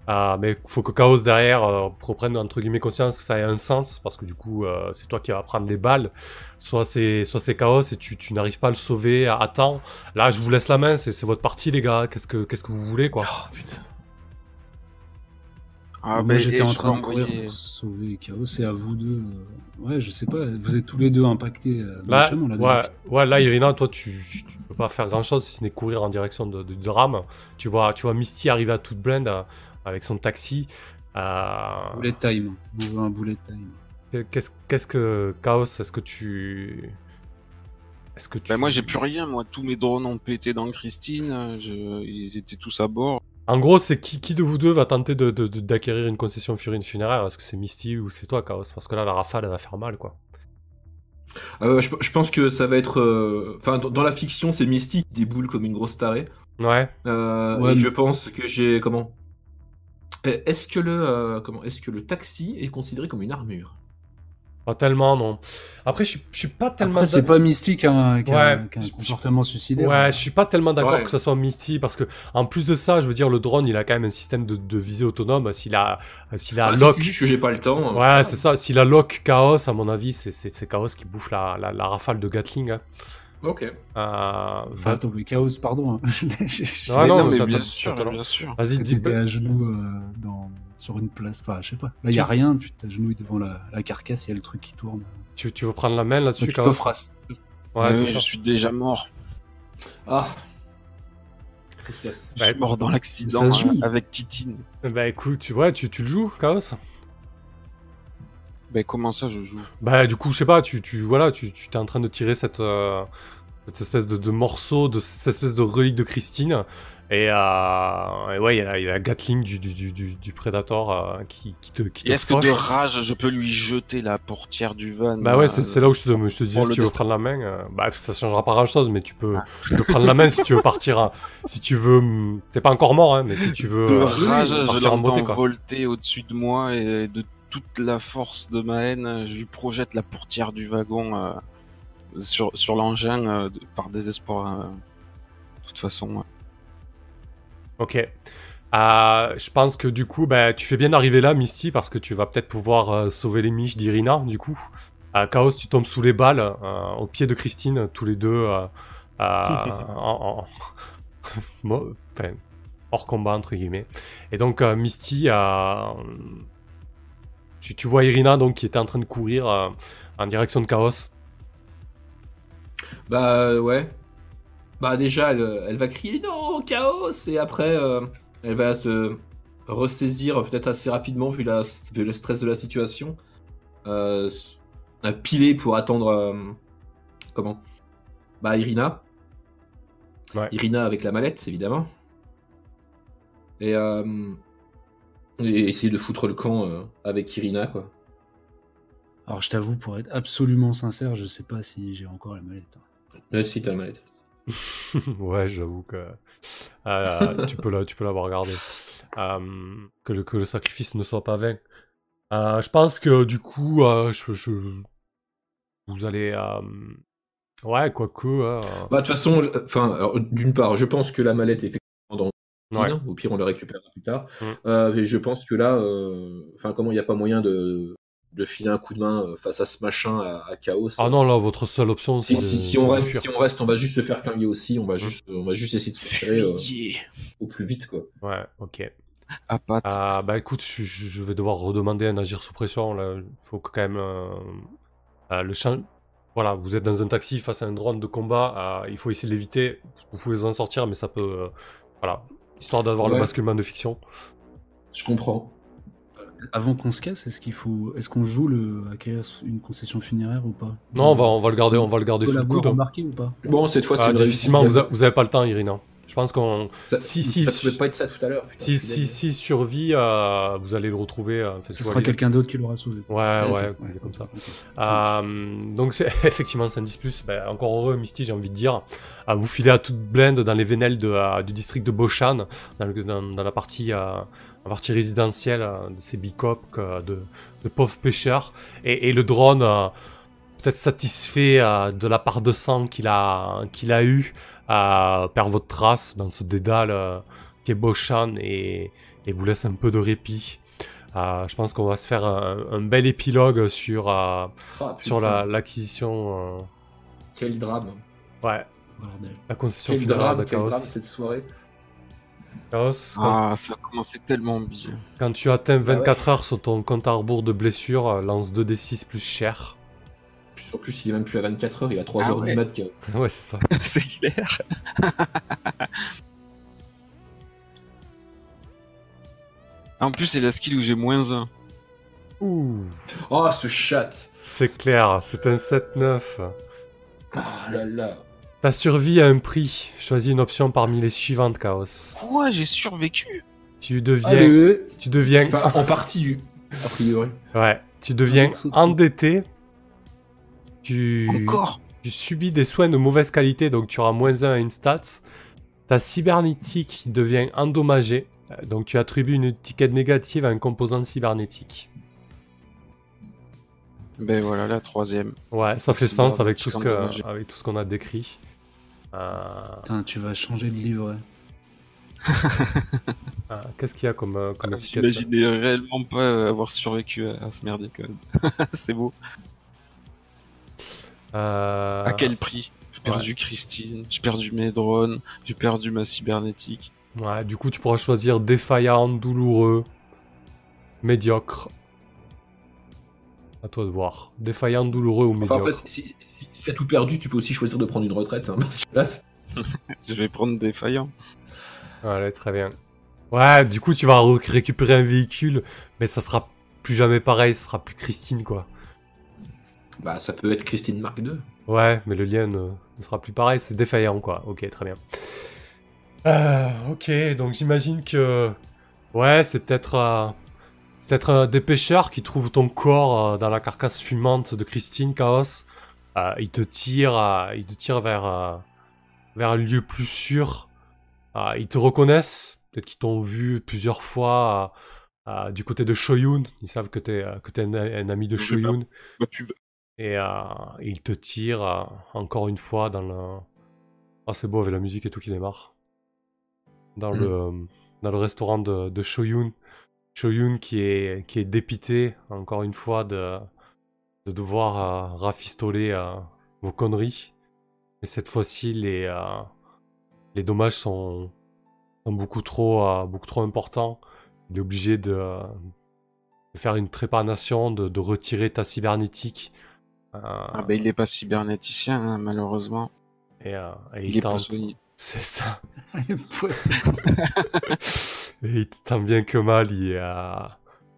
Euh, mais faut que Chaos derrière euh, reprenne entre guillemets conscience que ça ait un sens parce que du coup euh, c'est toi qui vas prendre les balles. Soit c'est, soit c'est Chaos et tu, tu n'arrives pas à le sauver à, à temps. Là, je vous laisse la main. C'est, c'est votre partie, les gars. Qu'est-ce que, qu'est-ce que vous voulez, quoi?
Oh putain.
Ah,
Moi j'étais
et
en train de courir
envoyer-
pour sauver Chaos, c'est à vous deux. euh, Ouais, je sais pas, vous êtes tous les deux impactés euh,
Là, ouais, ouais, là, Irina, toi, tu, tu peux pas faire grand chose si ce n'est courir en direction de, de, de drame. Tu vois, tu vois Misty arriver à toute blinde avec son taxi. Euh,
Bullet time. On veut un bullet time.
Qu'est-ce qu'est-ce que Chaos Est-ce que tu est-ce que tu
Bah moi j'ai plus rien, moi tous mes drones ont pété dans Christine, je... ils étaient tous à bord.
En gros, c'est qui, qui de vous deux va tenter de, de- de- d'acquérir une concession furine funéraire? Est-ce que c'est Misty ou c'est toi, Chaos? Parce que là, la rafale, elle va faire mal, quoi.
Euh, je, je pense que ça va être. euh, Enfin, dans, dans la fiction, c'est Misty qui déboule comme une grosse tarée.
Ouais.
Euh,
Ouais,
et
mais-
je pense que j'ai. Comment? Est-ce que le euh, comment Est-ce que le taxi est considéré comme une armure?
Pas tellement, non. Après, je suis- je suis pas tellement.
Après, c'est pas mystique hein, qu'un
Ouais,
qu'un
je-
comportement suicidaire.
Ouais, je suis pas tellement d'accord
Ouais.
que ça soit Misty parce que en plus de ça, je veux dire, le drone, il a quand même un système de, de visée autonome. S'il a, s'il a
Ah,
lock,
juste que j'ai pas le temps.
ouais, c'est ça. S'il a lock Chaos, à mon avis, c'est, c'est, c'est Chaos qui bouffe la, la, la rafale de Gatling. hein.
Ok.
Euh,
Enfin, Chaos, pardon. hein. [laughs]
Non,
non,
mais
bien sûr, bien sûr.
Vas-y, dis.
t'étais à genoux euh, dans, sur une place. Enfin, je sais pas. Là, il y a
Tu-
rien. Tu t'agenouilles devant la, la carcasse, il y a le truc qui tourne.
Tu, tu veux prendre la main là-dessus,
tu
Chaos
t'offres
Ouais,
Euh, je
ça.
suis déjà mort.
Ah. Tristesse.
Je suis mort dans l'accident euh, avec Titine.
Bah écoute, tu vois, tu, tu le joues, Chaos
Ben comment ça je joue?
Bah du coup, je sais pas, tu, tu voilà, tu, tu t'es en train de tirer cette, euh, cette espèce de, de morceau, de cette espèce de relique de Christine. Et, euh, et ouais, il y, a il y a la Gatling du, du, du, du, du Predator euh, qui, qui te, qui te
est-ce que de rage je peux lui jeter la portière du van
Bah ouais,
euh,
c'est c'est là où je te, je te disais si tu veux prendre la main. bah ça changera pas grand chose, mais tu peux, tu peux prendre la main si tu veux partir. à- si tu veux, hum, t'es pas encore mort, hein, mais si tu veux
De rage, je l'entends volter au-dessus de moi et de toute la force de ma haine, je lui projette la portière du wagon euh, sur, sur l'engin euh, par désespoir. euh. De toute façon.
Ok. Euh, je pense que du coup, bah, tu fais bien d'arriver là, Misty, parce que tu vas peut-être pouvoir euh, sauver les miches d'Irina, du coup. Euh, Chaos, tu tombes sous les balles, euh, au pied de Christine, tous les deux, euh, euh, en, en- [laughs] mo- enfin, hors combat, entre guillemets. Et donc, euh, Misty, euh, tu, tu vois Irina, donc, qui était en train de courir euh, en direction de Chaos.
Bah ouais. Bah déjà, elle, elle va crier non, chaos Et après, euh, elle va se ressaisir peut-être assez rapidement vu, la, vu le stress de la situation. Euh, un piler pour attendre. euh, comment? Bah Irina.
Ouais.
Irina avec la mallette, évidemment. Et, euh, et essayer de foutre le camp euh, avec Irina, quoi.
Alors, je t'avoue, pour être absolument sincère, je sais pas si j'ai encore la mallette.
Ouais, si, t'as la mallette. [laughs]
ouais, j'avoue que euh, tu peux la- tu peux l'avoir regardé. Euh, que, le, que le sacrifice ne soit pas vain. Euh, je pense que du coup, euh, je, je- vous allez. euh, ouais, quoique. euh,
Bah, de toute façon, enfin, d'une part, je pense que la mallette est effectivement
ouais.
Au pire, on le récupérera plus tard.
Mm.
Euh, et je pense que là, euh, enfin, comment il n'y a pas moyen de, de filer un coup de main euh, face à ce machin à, à Chaos.
Ah non, là, votre seule option, c'est
Si,
de,
si, si
c'est
on
de
reste, si on reste, on va juste se faire flinguer aussi. On va juste, on va juste essayer de se tirer euh, au plus vite, quoi.
Ouais, ok.
À patte.
Ah, bah écoute, je, vais devoir redemander un agir sous pression. Là. Il faut que quand même. euh, euh, le champ. Voilà, vous êtes dans un taxi face à un drone de combat. euh, il faut essayer de l'éviter. Vous pouvez vous en sortir, mais ça peut. euh, voilà. Histoire d'avoir le
Ouais.
basculement de fiction.
Je comprends.
Avant qu'on se casse, est-ce qu'il faut, est-ce qu'on joue le acquérir une concession funéraire ou pas?
Non, on va, on va le garder, on va le garder sous le coude.
embarqué ou pas?
Bon, cette fois, c'est
Ah, difficilement, vous, a- vous avez pas le temps, Irina. Je pense qu'on.
Ça,
si-
ça
si-
pouvait pas être ça tout à l'heure.
Si, si, si survit, euh, vous allez le retrouver. euh,
Ce sera quelqu'un d'autre qui l'aura sauvé.
Ouais,
Ok,
ouais, comme ça. Euh, donc c'est [laughs] effectivement c'est un 10 plus. Ben, encore heureux Misty, j'ai envie de dire. Euh, vous filez à toute blinde dans les vénelles de, euh, du district de Boshan, dans, le- dans- dans la partie euh, la partie résidentielle euh, de ces bicops euh, de, de pauvres pêcheurs. Et, et le drone, euh, peut-être satisfait euh, de la part de sang qu'il a qu'il a eu, euh, perd votre trace dans ce dédale euh, qui est Boshan et, et vous laisse un peu de répit. Euh, je pense qu'on va se faire un, un bel épilogue sur, euh,
Ah,
sur
putain,
la- l'acquisition.
Quel drame.
ouais,
Bordel.
la concession
Quel drame,
de
quel
Chaos.
drame cette soirée.
Chaos, quand,
Ah, ça a commencé tellement bien.
quand tu atteins
Ah ouais.
24 heures sur ton compte à rebours de blessure, lance 2d6 plus cher.
En plus, il est même plus à 24 heures, il a 3
Ah
heures
ouais.
du mat. que- [laughs]
ouais, c'est ça. [laughs]
c'est clair. [laughs] en plus, c'est la skill où j'ai moins 1.
Ouh,
Oh, ce chat
c'est clair, c'est un 7-9.
Oh là là
Ta survie a un prix. Choisis une option parmi les suivantes, Chaos.
Quoi J'ai survécu?
Tu deviens.
Allez,
Tu deviens.
Enfin, en partie, a priori.
Ouais. Tu deviens endetté. Tu.
Encore
Tu subis des soins de mauvaise qualité, donc tu auras moins 1 à une stats. Ta cybernétique devient endommagée, euh, donc tu attribues une étiquette négative à un composant cybernétique.
Ben voilà, la troisième.
Ouais, ça fait sens avec tout ce que,
endommagée.
avec tout ce qu'on a décrit. Euh,
Putain, tu vas changer de livret. [laughs]
euh, Qu'est-ce qu'il y a comme, euh, comme étiquette là
J'imaginais réellement pas avoir survécu à, à ce merdier quand même. [laughs] C'est beau.
Euh,
À quel prix? J'ai perdu Christine, j'ai perdu mes drones, j'ai perdu ma cybernétique.
Ouais, du coup, tu pourras choisir défaillant, douloureux, médiocre. À toi de voir. Défaillant, douloureux ou
Enfin,
médiocre.
après, si, si, si t'as tout perdu, tu peux aussi choisir de prendre une retraite. Hein, [laughs] parce que là, c'est- [laughs]
Je vais prendre défaillant.
Allez, très bien. Ouais, du coup, tu vas re- récupérer un véhicule, mais ça sera plus jamais pareil, ce sera plus Christine, quoi.
Bah, ça peut être Christine Mark II.
Ouais, mais le lien ne, ne sera plus pareil, c'est défaillant, quoi. Ok, très bien. Euh, ok, donc j'imagine que... Ouais, c'est peut-être... euh, c'est peut-être euh, des pêcheurs qui trouvent ton corps euh, dans la carcasse fumante de Christine, Chaos. Euh, ils te tirent, euh, ils te tirent vers, euh, vers un lieu plus sûr. Euh, ils te reconnaissent, peut-être qu'ils t'ont vu plusieurs fois euh, euh, du côté de Shoyun. Ils savent que t'es euh, que t'es un, un ami de Shoyun.
Pub.
Et euh, il te tire euh, encore une fois dans le. Ah, c'est beau avec la musique et tout qui démarre. Dans,
Mm.
le, euh, dans le restaurant de, de Shoyun. Shoyun qui est, qui est dépité, encore une fois, de, de devoir euh, rafistoler vos conneries. Et cette fois-ci, les, les dommages sont, sont beaucoup, trop, beaucoup trop importants. Il est obligé de, de faire une trépanation, de, de retirer ta cybernétique. Euh,
Ah ben il est pas cybernéticien hein, malheureusement.
et, euh, et
Il,
il
est
tente.
poissonnier.
C'est ça. [laughs]
Poisson. [laughs]
Et il tant bien que mal, il, euh,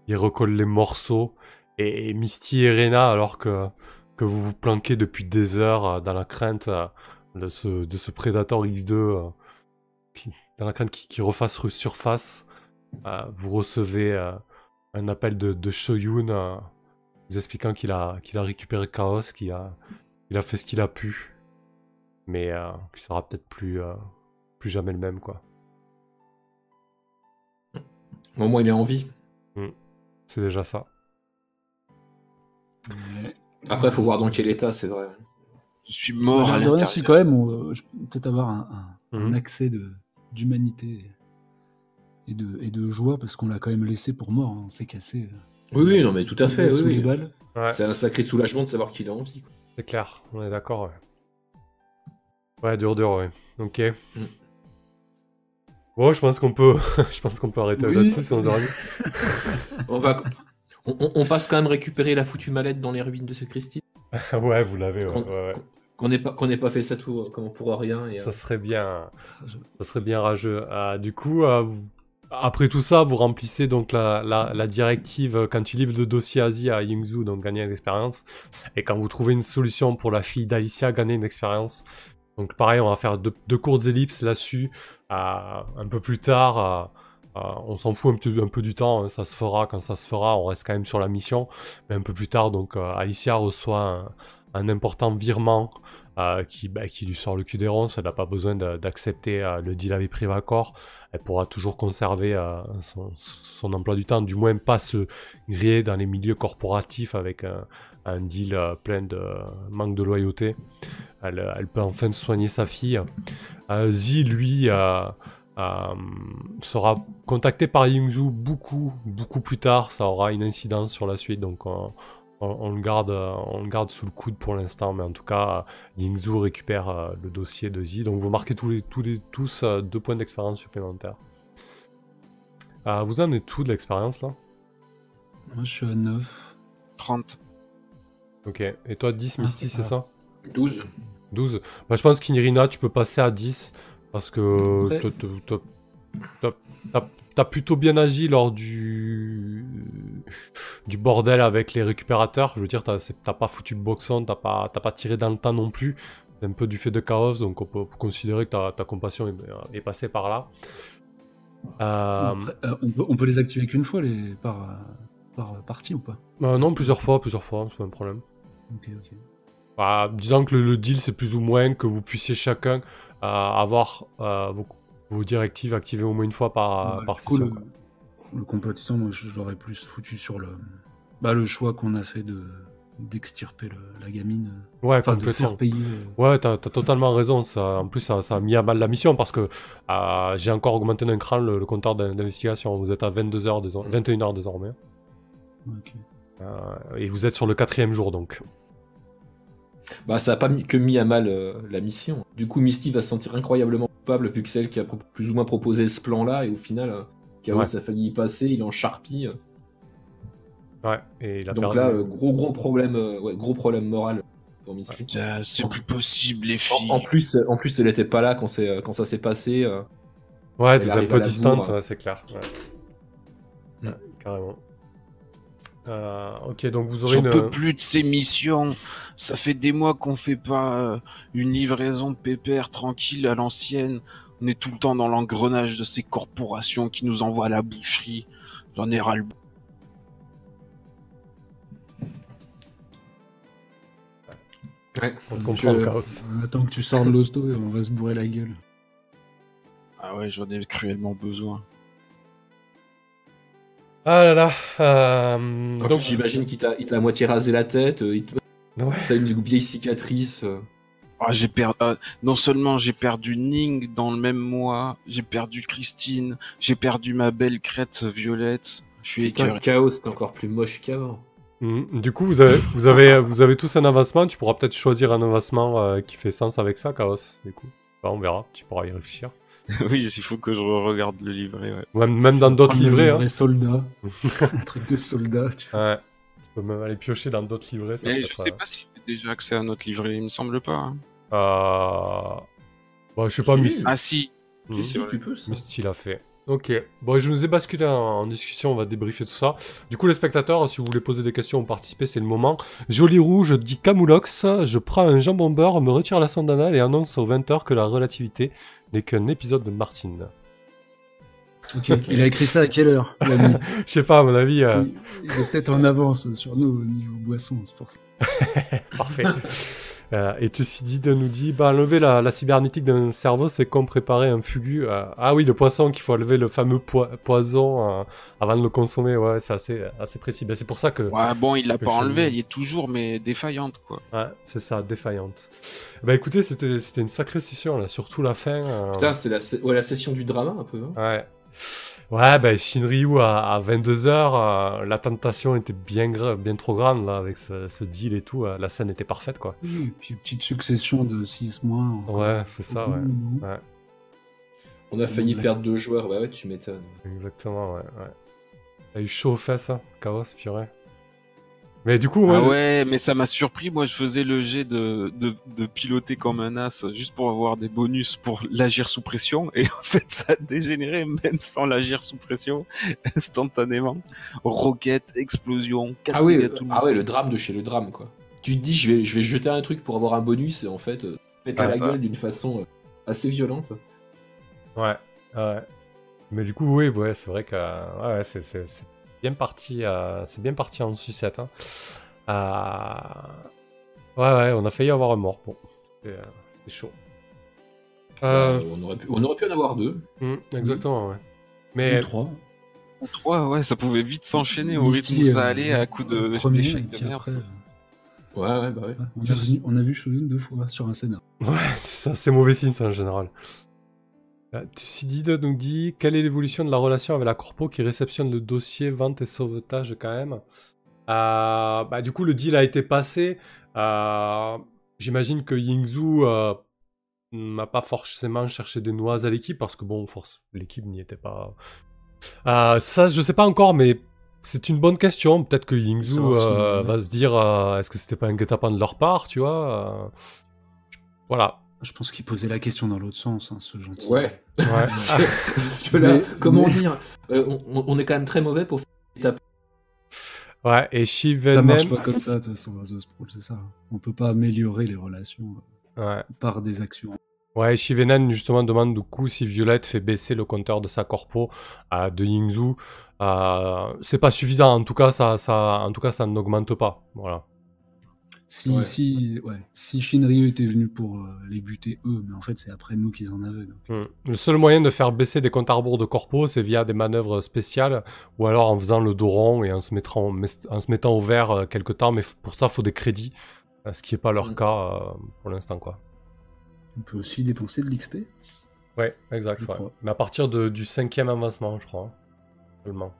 il recolle les morceaux. Et, et Misty et Rena, alors que, que vous vous planquez depuis des heures euh, dans la crainte euh, de, ce, de ce Predator X2, euh, qui- dans la crainte qu'il qu'il refasse re- surface, euh, vous recevez euh, un appel de, de Shoyun vous expliquant qu'il a, qu'il a récupéré Chaos, qu'il a, il a fait ce qu'il a pu. Mais euh, qu'il sera peut-être plus, euh, plus jamais le même, quoi.
Au moins, il est en vie.
C'est déjà ça.
Ouais.
Après, faut voir dans quel état, c'est vrai.
Je suis mort à
si
l'intérieur.
quand même, on, euh, je peux peut-être avoir un, un- un
Mhm.
accès de d'humanité et de, et de joie parce qu'on l'a quand même laissé pour mort. hein. On s'est cassé. euh,
Oui, oui, non, mais tout à fait. oui, oui.
Ouais,
C'est un sacré soulagement de savoir qu'il est en vie. quoi.
c'est clair, on est d'accord, ouais. Ouais, dur, dur, ouais. Ok.
Mm.
Bon, je pense qu'on peut, [laughs] je pense qu'on peut arrêter
Oui.
là-dessus si on [laughs]
On, va... on, on- on passe quand même récupérer la foutue mallette dans les ruines de cette Christine. [laughs]
ouais, vous l'avez, ouais,
Qu'on
ouais, ouais.
qu'on n'ait pas, qu'on pas fait ça tout euh, comment pour rien. Et, euh,
Ça serait bien, ça serait bien rageux. Euh, du coup, euh, vous- après tout ça, vous remplissez donc la, directive euh, quand tu livres le dossier Asie à Yingzhou, donc gagner une expérience. Et quand vous trouvez une solution pour la fille d'Alicia, gagner une expérience. Donc pareil, on va faire deux, courtes ellipses là-dessus. Un peu plus tard, on s'en fout un, peu du temps, hein, ça se fera quand ça se fera, on reste quand même sur la mission. Mais un peu plus tard, donc euh, Alicia reçoit un important virement euh, qui, bah, qui lui sort le cul des ronces. Elle n'a pas besoin d'accepter euh, le deal avec Privacor. Elle pourra toujours conserver euh, son, emploi du temps, du moins pas se griller dans les milieux corporatifs avec un, deal plein de manque de loyauté. Elle, peut enfin soigner sa fille. Zi, lui, sera contacté par Yingzhou beaucoup, beaucoup plus tard. Ça aura une incidence sur la suite, donc on, on- on le, garde, euh, on le garde sous le coude pour l'instant. Mais en tout cas, euh, Yingzhou récupère euh, le dossier de Zi. Donc vous marquez tous, les, tous, les, tous euh, deux points d'expérience supplémentaires. Euh, vous en êtes tout de l'expérience là?
Moi, je suis à 9.
30.
Ok. Et toi, 10,
Ah,
Misty,
c'est ça?
12.
12. Bah, je pense qu'Inirina, tu peux passer à 10 parce que
Ouais.
t'as- t'as- plutôt bien agi lors du du bordel avec les récupérateurs. Je veux dire, t'as pas foutu de boxon, t'as pas, t'as pas tiré dans le temps non plus. C'est un peu du fait de chaos, donc on peut, on peut considérer que ta, ta compassion est, est passée par là. Euh,
Après, euh, on, peut, on peut les activer qu'une fois les, par, par partie ou pas?
Euh, non, plusieurs fois, plusieurs fois, c'est pas un problème.
Ok, ok.
Bah, disons que le, le deal, c'est plus ou moins que vous puissiez chacun avoir vos, vos directives activées au moins une fois par, par
du coup,
session.
le,
quoi.
le compatissant, moi je l'aurais plus foutu sur le, bah, le choix qu'on a fait de d'extirper le- la gamine.
Ouais,
Enfin, de
complètement.
faire payer. euh,
Ouais, t'as t'as totalement raison. Ça, en plus, ça, ça a mis à mal la mission parce que euh, j'ai encore augmenté d'un cran le, le compteur d'in- d'investigation. Vous êtes à 22 heures désormais, 21 heures désormais.
ok.
Euh, et vous êtes sur le quatrième jour donc.
Bah, ça a pas que mis à mal euh, la mission. Du coup, Misty va se sentir incroyablement coupable vu que c'est elle qui a plus ou moins proposé ce plan-là et au final, euh, Chaos
Ouais.
a failli y passer, il est en charpie. euh.
Ouais, et il a
Donc
perdu.
là, euh, gros gros problème, euh, ouais, gros problème moral pour Misty.
Putain, c'est plus possible, les filles.
En, en plus, en plus, elle était pas là quand, c'est, quand ça s'est passé. euh.
ouais, t'es un peu distante, ouais, c'est clair. Ouais.
Mm.
Ouais, carrément. Euh, ok, donc vous aurez
J'en
une.
peux plus de ces missions. Ça fait des mois qu'on fait pas euh, une livraison de pépère tranquille à l'ancienne. On est tout le temps dans l'engrenage de ces corporations qui nous envoient à la boucherie. J'en ai ras le
On te
Je-
comprend le chaos.
On attend que tu sors de l'hosto et on va se bourrer la gueule.
Ah ouais, j'en ai cruellement besoin.
Ah là là. euh, donc,
j'imagine qu'il t'a, il t'a à moitié rasé la tête, euh, il te-
ouais.
t'as une vieille cicatrice.
Ah, j'ai perdu. non seulement j'ai perdu Ning dans le même mois, j'ai perdu Christine, j'ai perdu ma belle crête violette. Je suis écœuré.
Chaos, c'était encore plus moche qu'avant.
Mhm. Du coup, vous avez, vous, avez, vous avez tous un avancement. Tu pourras peut-être choisir un avancement euh, qui fait sens avec ça, Chaos. Du coup, Enfin, on verra. Tu pourras y réfléchir. [laughs]
oui, il faut que je regarde le livret. Ouais.
Ou même, dans d'autres livrets. hein.
livret soldat. [laughs] un truc de soldat. Tu...
Ouais. Tu peux même aller piocher dans d'autres livrets. Ça
je sais pas si j'ai déjà accès à notre livret, il me semble pas. hein.
euh, euh, Bon, je sais pas. Misty.
Ah si,
Mhm.
Si, tu peux, ça.
Misty l'a fait. Ok. Bon, je nous ai basculé en, en discussion. On va débriefer tout ça. Du coup, les spectateurs, si vous voulez poser des questions ou participer, c'est le moment. Joli rouge dit Camoulox. Je prends un jambon beurre, me retire la sonde anale et annonce aux 20h que la relativité n'est qu'un épisode de Martine.
Il a écrit ça à quelle heure [laughs]
Je sais pas, à mon avis. euh,
Il est peut-être en avance sur nous au niveau boisson, c'est pour ça. [laughs]
Parfait. [laughs] Euh, et Tucidide nous dit bah, enlever la, la cybernétique d'un cerveau, c'est comme préparer un fugu. euh, ah oui, le poisson, qu'il faut enlever le fameux poi- poison euh, avant de le consommer. Ouais, c'est assez, assez précis. Ben, c'est pour ça que.
ouais, bon, il l'a pas enlevé, il est toujours mais défaillante quoi.
Ouais, c'est ça, défaillante. Bah écoutez, c'était c'était une sacrée session, là, surtout la fin. euh,
Putain, c'est la, ouais, la session du drama un peu. hein.
Ouais. Ouais, bah Shinryu à, à 22h, la tentation était bien, bien trop grande, là, avec ce, ce deal et tout. euh, la scène était parfaite, quoi.
Oui, et puis une petite succession de 6 mois. en-
Ouais, c'est ça, ouais.
Mhm.
On a failli
Ouais.
perdre deux joueurs, bah ouais, tu m'étonnes.
Exactement, ouais. ouais. T'as eu chaud aux fesses, hein, Chaos, purée. Mais du coup,
Ah
ouais,
ouais, mais ça m'a surpris. Moi, je faisais le jet de, de, de piloter comme un as juste pour avoir des bonus pour l'agir sous pression. Et [laughs] en fait, ça a dégénéré même sans l'agir sous pression, [laughs] instantanément. Roquette, explosion,
Ah oui,
le
ah ouais, le drame de chez le drame, quoi. Tu te dis, je vais, je vais jeter un truc pour avoir un bonus, et en fait, euh, mettre à
Ouais,
la
ouais.
gueule d'une façon euh, assez violente.
ouais, ouais. Mais du coup, oui, ouais, c'est vrai que ouais, ouais, c'est bien parti, euh, c'est bien parti en sucette. Hein. Euh, Ouais, ouais, on a failli avoir un mort. Bon, c'était euh, chaud. Euh,
on, aurait pu, on aurait pu en avoir deux.
hum, exactement, ouais. Mais
Ou 3.
Trois, ouais, ça pouvait vite s'enchaîner au rythme où ça
euh,
allait à coup de
et
de merde.
après,
Ouais, ouais, bah ouais.
on, a vu, on a vu Shoyun deux fois sur un scénar.
Ouais, c'est ça, c'est mauvais signe ça en général. Euh, Tucidide nous dit quelle est l'évolution de la relation avec la corpo qui réceptionne le dossier vente et sauvetage quand même? Euh, bah, du coup, le deal a été passé. Euh, J'imagine que Yingzhu euh, n'a pas forcément cherché des noises à l'équipe parce que bon, force, l'équipe n'y était pas. Ça, je sais pas encore, mais c'est une bonne question. Peut-être que Yingzhu va se dire est-ce que c'était pas un guet-apens de leur part, tu vois Voilà.
Je pense qu'il posait la question dans l'autre sens, hein, ce gentil.
Ouais.
Ouais. [laughs]
Parce que là,
Mais-
comment
mais-
dire euh, on, est quand même très mauvais pour faire des tapes.
Ouais, et
Ça marche pas comme ça, de toute façon, c'est ça. On peut pas améliorer les relations
Ouais.
par des actions.
Ouais, Shivenen justement demande du coup si Violette fait baisser le compteur de sa corpo à de Yingzhou. Euh, c'est pas suffisant, en tout cas ça, ça, en tout cas ça n'augmente pas. Voilà.
Si,
Ouais.
si, ouais, si Shinryu était venu pour euh, les buter eux, mais en fait c'est après nous qu'ils en avaient. donc.
Hmm. Le seul moyen de faire baisser des comptes à rebours de corpo, c'est via des manœuvres spéciales ou alors en faisant le dos rond et en se mettant, en se mettant au vert euh, quelque temps. Mais pour ça, faut des crédits, euh, ce qui n'est pas leur
Mm.
cas pour l'instant, quoi.
On peut aussi dépenser de l'XP.
Ouais, exact. Ouais. Mais à partir de- du cinquième avancement, je crois. hein, Seulement.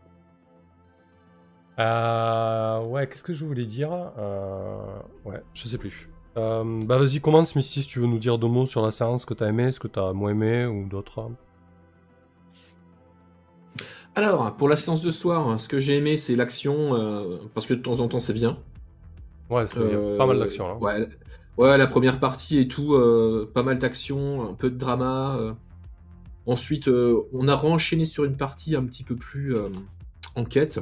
Euh, ouais, qu'est-ce que je voulais dire Euh, Ouais, je sais plus. Euh, bah vas-y, commence Misty si tu veux nous dire deux mots sur la séance, ce que t'as aimé, ce que t'as moins aimé ou d'autres. hein.
Alors, pour la séance de soir, ce que j'ai aimé, c'est l'action, euh, parce que de temps en temps, c'est bien.
Ouais, c'est- il y a pas mal d'action là.
Ouais, ouais, la première partie et tout, pas mal d'action, un peu de drama. Ensuite, on a renchaîné sur une partie un petit peu plus enquête,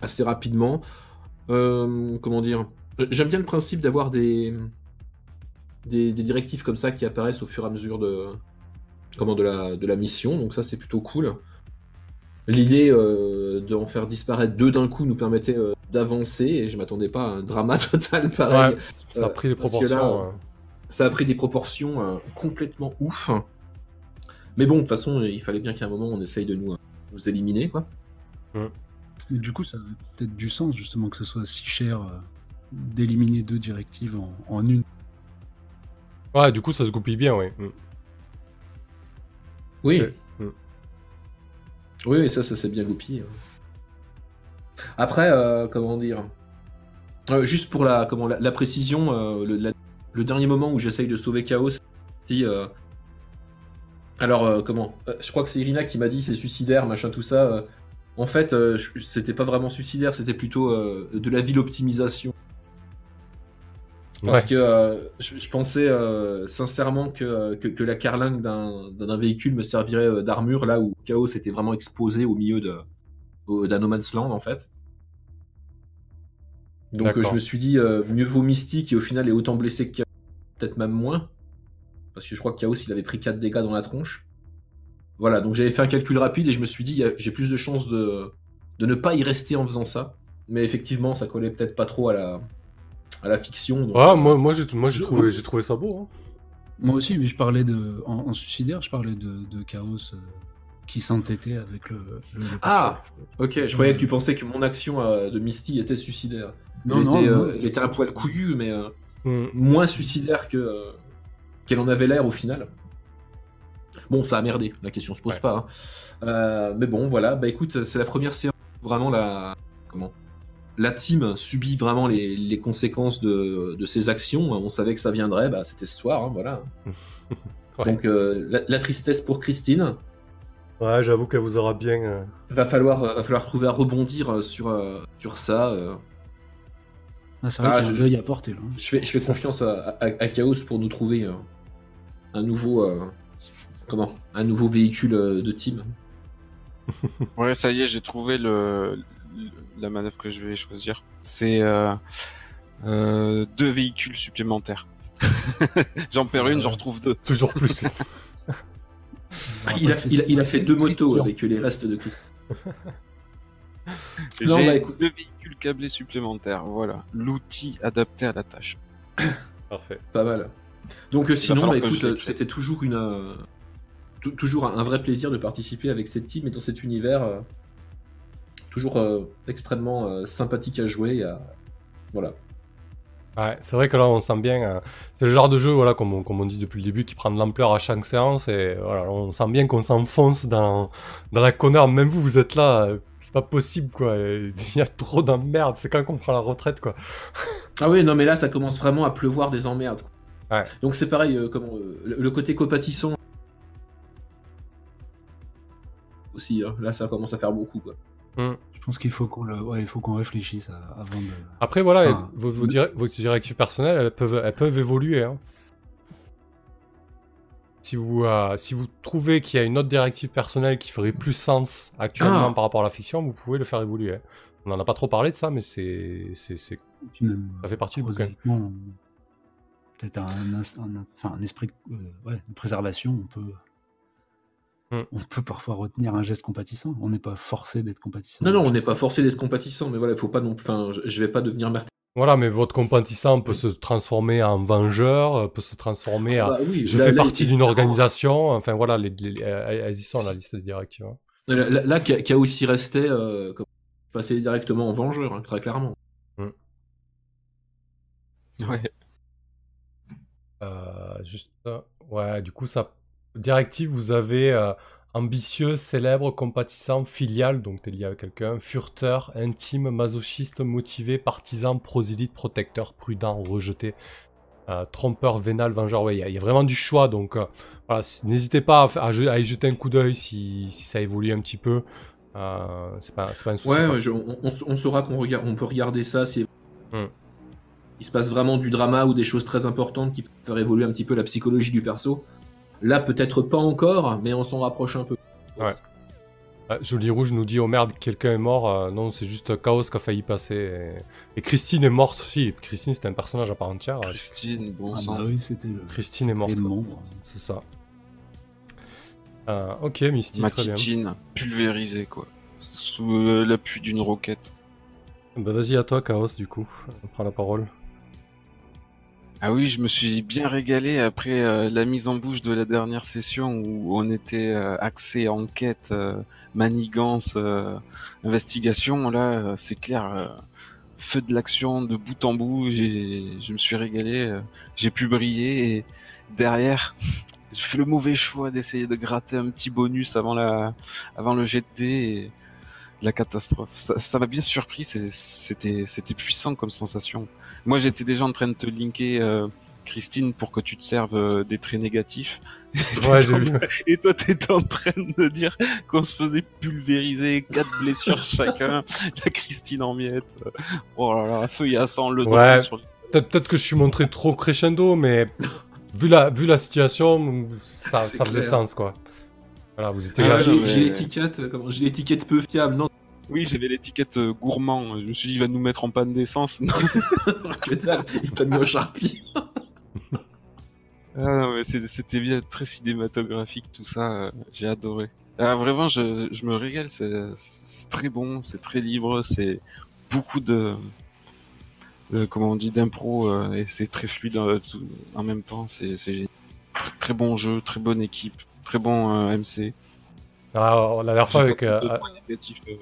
assez rapidement. Euh, comment dire? J'aime bien le principe d'avoir des, des, des directives comme ça qui apparaissent au fur et à mesure de, comment, de, la, de la mission, donc ça c'est plutôt cool. L'idée euh, d'en faire disparaître deux d'un coup nous permettait euh, d'avancer et je m'attendais pas à un drama [laughs] total pareil.
Ouais, ça a
euh,
pris des proportions.
là. Ça a pris des proportions euh, complètement ouf. Mais bon, de toute façon, il fallait bien qu'à un moment on essaye de nous, euh, nous éliminer, quoi.
Mais du coup, ça avait peut-être du sens justement que ce soit si cher euh, d'éliminer deux directives en, en une.
Ouais, du coup, ça se goupille bien, oui. Mm.
Oui.
Mm.
Oui, oui, ça, ça s'est bien goupillé. Après, euh, comment dire Euh, Juste pour la, comment, la, la précision, euh, le, la- le dernier moment où j'essaye de sauver Chaos, c'est. euh, alors, euh, comment Euh, Je crois que c'est Irina qui m'a dit c'est suicidaire, machin, tout ça. euh. En fait, euh, c'était pas vraiment suicidaire, c'était plutôt euh, de la ville optimisation. Parce
Ouais.
que euh, je, je pensais euh, sincèrement que, que, que la carlingue d'un véhicule me servirait d'armure là où Chaos était vraiment exposé au milieu d'un No Man's Land en fait. Donc euh, je me suis dit mieux vaut Mystique et au final est autant blessé que Chaos, peut-être même moins. Parce que je crois que Chaos il avait pris 4 dégâts dans la tronche. Voilà, donc j'avais fait un calcul rapide et je me suis dit il j'ai plus de chances de, de ne pas y rester en faisant ça. Mais effectivement ça collait peut-être pas trop à la, à la fiction. donc, euh,
moi, moi, j'ai, moi, j'ai trouvé, j'ai trouvé ça beau. hein.
Moi aussi, mais je parlais de en, en suicidaire, je parlais de, de Chaos euh, qui s'entêtait avec le.
Ah. Ok, je croyais que tu pensais que mon action euh, de Misty était suicidaire.
Non,
elle,
non,
était,
non,
euh, elle était un poil couillue, mais euh,
Mm.
moins suicidaire que euh, qu'elle en avait l'air au final. Bon, ça a merdé, la question se pose
Ouais.
pas. hein. Euh, mais bon, voilà. Bah écoute, c'est la première séance où vraiment la comment la team subit vraiment les, les conséquences de, de ses actions. On savait que ça viendrait, bah c'était ce soir, hein, voilà. [laughs]
Ouais.
Donc euh, la, la tristesse pour Christine.
Ouais, j'avoue qu'elle vous aura bien. euh,
Va falloir, va falloir trouver à rebondir sur, euh, sur ça. euh.
Ah, c'est vrai
Ah,
qu'il y a
je-
un deuil à porter là.
Je fais, je fais confiance à, à- à Chaos pour nous trouver euh, un nouveau euh, comment? Un nouveau véhicule euh, de team? [laughs]
Ouais, ça y est, j'ai trouvé le, le- la manœuvre que je vais choisir. C'est euh, euh, deux véhicules supplémentaires. [laughs] j'en perds une, j'en retrouve deux.
Toujours plus.
Ah, il, a, il, a, il a fait deux motos avec les restes de Chris. [laughs] Non,
J'ai
bah, écoute-
deux véhicules câblés supplémentaires. Voilà, l'outil adapté à la tâche.
Parfait.
Pas mal. Donc sinon, bah, écoute, c'était toujours une euh, toujours un, vrai plaisir de participer avec cette team et dans cet univers. euh, toujours euh, extrêmement euh, sympathique à jouer. et à- Voilà.
Ouais, c'est vrai que là, on sent bien. c'est le genre de jeu, voilà, comme on, comme on dit depuis le début, qui prend de l'ampleur à chaque séance. Et voilà, on sent bien qu'on s'enfonce dans, dans la connerie. Même vous, vous êtes là. C'est pas possible, quoi. [laughs] Il y a trop d'emmerdes. C'est quand qu'on prend la retraite, quoi.
Ah oui, non, mais là, ça commence vraiment à pleuvoir des emmerdes.
Ouais.
Donc c'est pareil, le, le côté copatissant. Aussi, hein. là, ça commence à faire beaucoup. Quoi.
Je pense qu'il faut qu'on le... ouais, il faut qu'on réfléchisse à- avant de.
Après, voilà,
Enfin,
vos, vos,
le-
dir- vos directives personnelles, elles peuvent, elles peuvent évoluer. hein. Si, vous, euh, si vous trouvez qu'il y a une autre directive personnelle qui ferait plus sens actuellement
Ah.
par rapport à la fiction, vous pouvez le faire évoluer. hein. On n'en a pas trop parlé de ça, mais c'est, ça fait partie du bouquin.
peut-être un, esprit euh, ouais, de préservation, on peut,
Hmm.
on peut parfois retenir un geste compatissant. On n'est pas forcé d'être compatissant.
Non, non, on n'est pas forcé d'être compatissant, mais voilà, il faut pas non plus. Enfin, je, je vais pas devenir meurtrier.
Voilà, mais votre compatissant peut se transformer en vengeur, euh, peut se transformer à.
Bah oui,
Je
là-
fais
là,
partie d'une organisation. Enfin voilà, les, les- les- elles y sont la liste des directives. hein.
Là, Ka- Chaos y restait, euh, comme- passer directement en vengeur, hein, très clairement.
Ouais.
Euh, juste, euh, ouais, du coup, ça. Directive, vous avez euh, ambitieux, célèbre, compatissant, filial, donc t'es lié à quelqu'un, furteur, intime, masochiste, motivé, partisan, prosélyte, protecteur, prudent, rejeté, euh, trompeur, vénal, vengeur. Ouais, il y, a- il y a vraiment du choix, donc euh, voilà, n'hésitez pas à, y jeter un coup d'œil si, si ça évolue un petit peu. C'est pas, un souci.
Ouais,
quoi.
ouais, je- on, on- on saura qu'on regarde, on peut regarder ça si
Hmm.
il se passe vraiment du drama ou des choses très importantes qui peuvent faire évoluer un petit peu la psychologie du perso. Là, peut-être pas encore, mais on s'en rapproche un peu.
Ouais. Ah, Joli Rouge nous dit Oh merde, quelqu'un est mort. Euh, non, c'est juste Chaos qui a failli passer. Et, et Christine est morte. Si, Christine c'était un personnage à part entière.
Christine, bon
Ah
sang.
bah oui, c'était le
Christine est morte. C'est ça. Euh, ok, Misty,
Ma
très bien.
pulvérisée, quoi. Sous euh, l'appui d'une roquette.
Bah, vas-y à toi, Chaos, du coup. Prends la parole.
Ah oui, je me suis bien régalé après euh, la mise en bouche de la dernière session où on était euh, axé enquête, euh, manigance, euh, investigation. Là, euh, c'est clair, euh, feu de l'action de bout en bout. Je me suis régalé, j'ai pu briller et derrière, [laughs] j'ai fait le mauvais choix d'essayer de gratter un petit bonus avant la, avant le jet de dés et la catastrophe. Ça, m'a bien surpris. C'était, c'était puissant comme sensation. Moi, j'étais déjà en train de te linker, euh, Christine, pour que tu te serves euh, des traits négatifs. [laughs]
Ouais, j'ai vu.
Et toi, t'étais en train de dire qu'on se faisait pulvériser, quatre blessures [laughs] chacun, la Christine en miettes. Oh là là, feu et à sang, le
Ouais.
sur le-
Peut-être peut-être que je suis montré trop crescendo, mais vu la, vu la situation, ça, faisait sens, quoi. Voilà, vous étiez
Ah, j'ai j'ai l'étiquette, euh, comment J'ai l'étiquette peu fiable. Non,
Oui, j'avais l'étiquette euh, gourmand. Je me suis dit, il va nous mettre en panne d'essence. [laughs]
Il t'a mis au charpie.
Ah non, mais c'était bien, très cinématographique tout ça. J'ai adoré. Ah, vraiment, je, je me régale. C'est très bon, c'est très libre, c'est beaucoup de, de- comment on dit, d'impro euh, et c'est très fluide euh, tout- en même temps. C'est très, très bon jeu, très bonne équipe, très bon euh, MC.
Ah, la dernière fois avec, euh,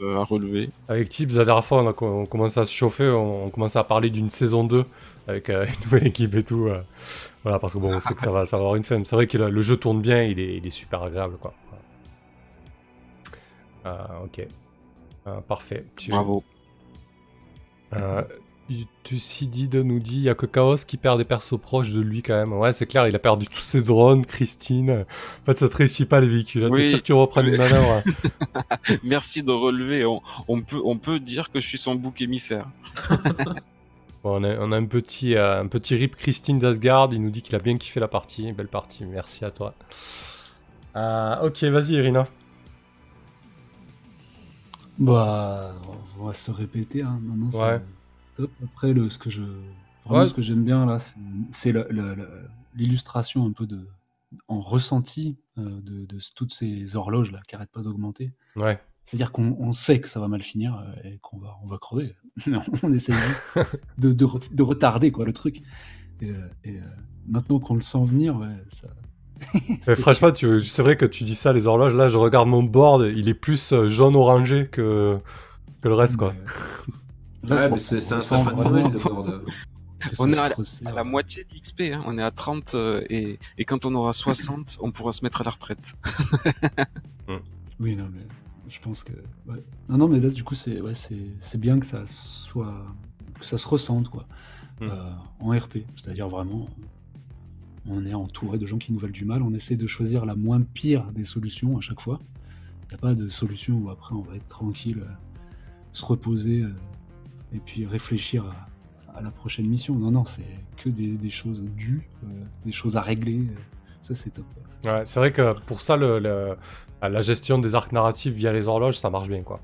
euh, à relever.
avec Tibbs, la dernière fois, on a on commençait à se chauffer, on, on commençait à parler d'une saison 2 avec euh, [laughs] une nouvelle équipe et tout. euh. voilà, parce que bon, on sait que ça va, ça va avoir une fin. C'est vrai que le, le jeu tourne bien, il est, il est super agréable, quoi. Ok. Parfait. Tu,
Bravo.
Tucidide nous dit il y a que Chaos qui perd des persos proches de lui quand même. Ouais, c'est clair, il a perdu tous ses drones, Christine. En fait, ça te réussit pas le véhicule. Là, T'es
Oui.
sûr que tu reprends une manœuvre. [laughs]
Merci de relever. On, on peut, on peut dire que je suis son bouc émissaire. [laughs]
Bon, on, a, on a un petit, euh, un petit rip Christine d'Asgard. Il nous dit qu'il a bien kiffé la partie. Belle partie. Merci à toi. Euh, ok, vas-y, Irina.
Bah, on va se répéter. Hein. Non, c'est
Ouais.
Top. Après, le, ce que je, vraiment,
Ouais.
ce que j'aime bien là, c'est- l'illustration un peu de, en ressenti euh, de, de toutes ces horloges là qui arrêtent pas d'augmenter.
Ouais.
C'est-à-dire qu'on on sait que ça va mal finir euh, et qu'on va, on va crever. [laughs] Mais on essaie juste [laughs] de, de, re- de retarder quoi, le truc. Et, euh, et, maintenant qu'on le sent venir, ouais, ça. [laughs]
Mais franchement, tu- c'est vrai que tu dis ça, les horloges. Là, je regarde mon board. Il est plus jaune-orangé que, que le reste, quoi.
Ouais, mais [laughs] c'est
on
un
vraiment
Noël, de-
que
On
ça
est à la moitié de l'XP, hein. on est à 30 euh, et, et quand on aura 60, on pourra se mettre à la retraite. [laughs]
Oui, non, mais je pense que. ouais. Non, non, mais là, du coup, c'est ouais, bien que ça soit. que ça se ressente, quoi.
Mm.
Euh, en RP. C'est-à-dire vraiment. On est entouré de gens qui nous veulent du mal. On essaie de choisir la moins pire des solutions à chaque fois. Il n'y a pas de solution où après on va être tranquille, euh, se reposer euh, et puis réfléchir à, à la prochaine mission. Non, non, c'est que des, des choses dues, euh, des choses à régler. ça, c'est top.
Ouais, c'est vrai que pour ça, le, le- la gestion des arcs narratifs via les horloges, ça marche bien, quoi.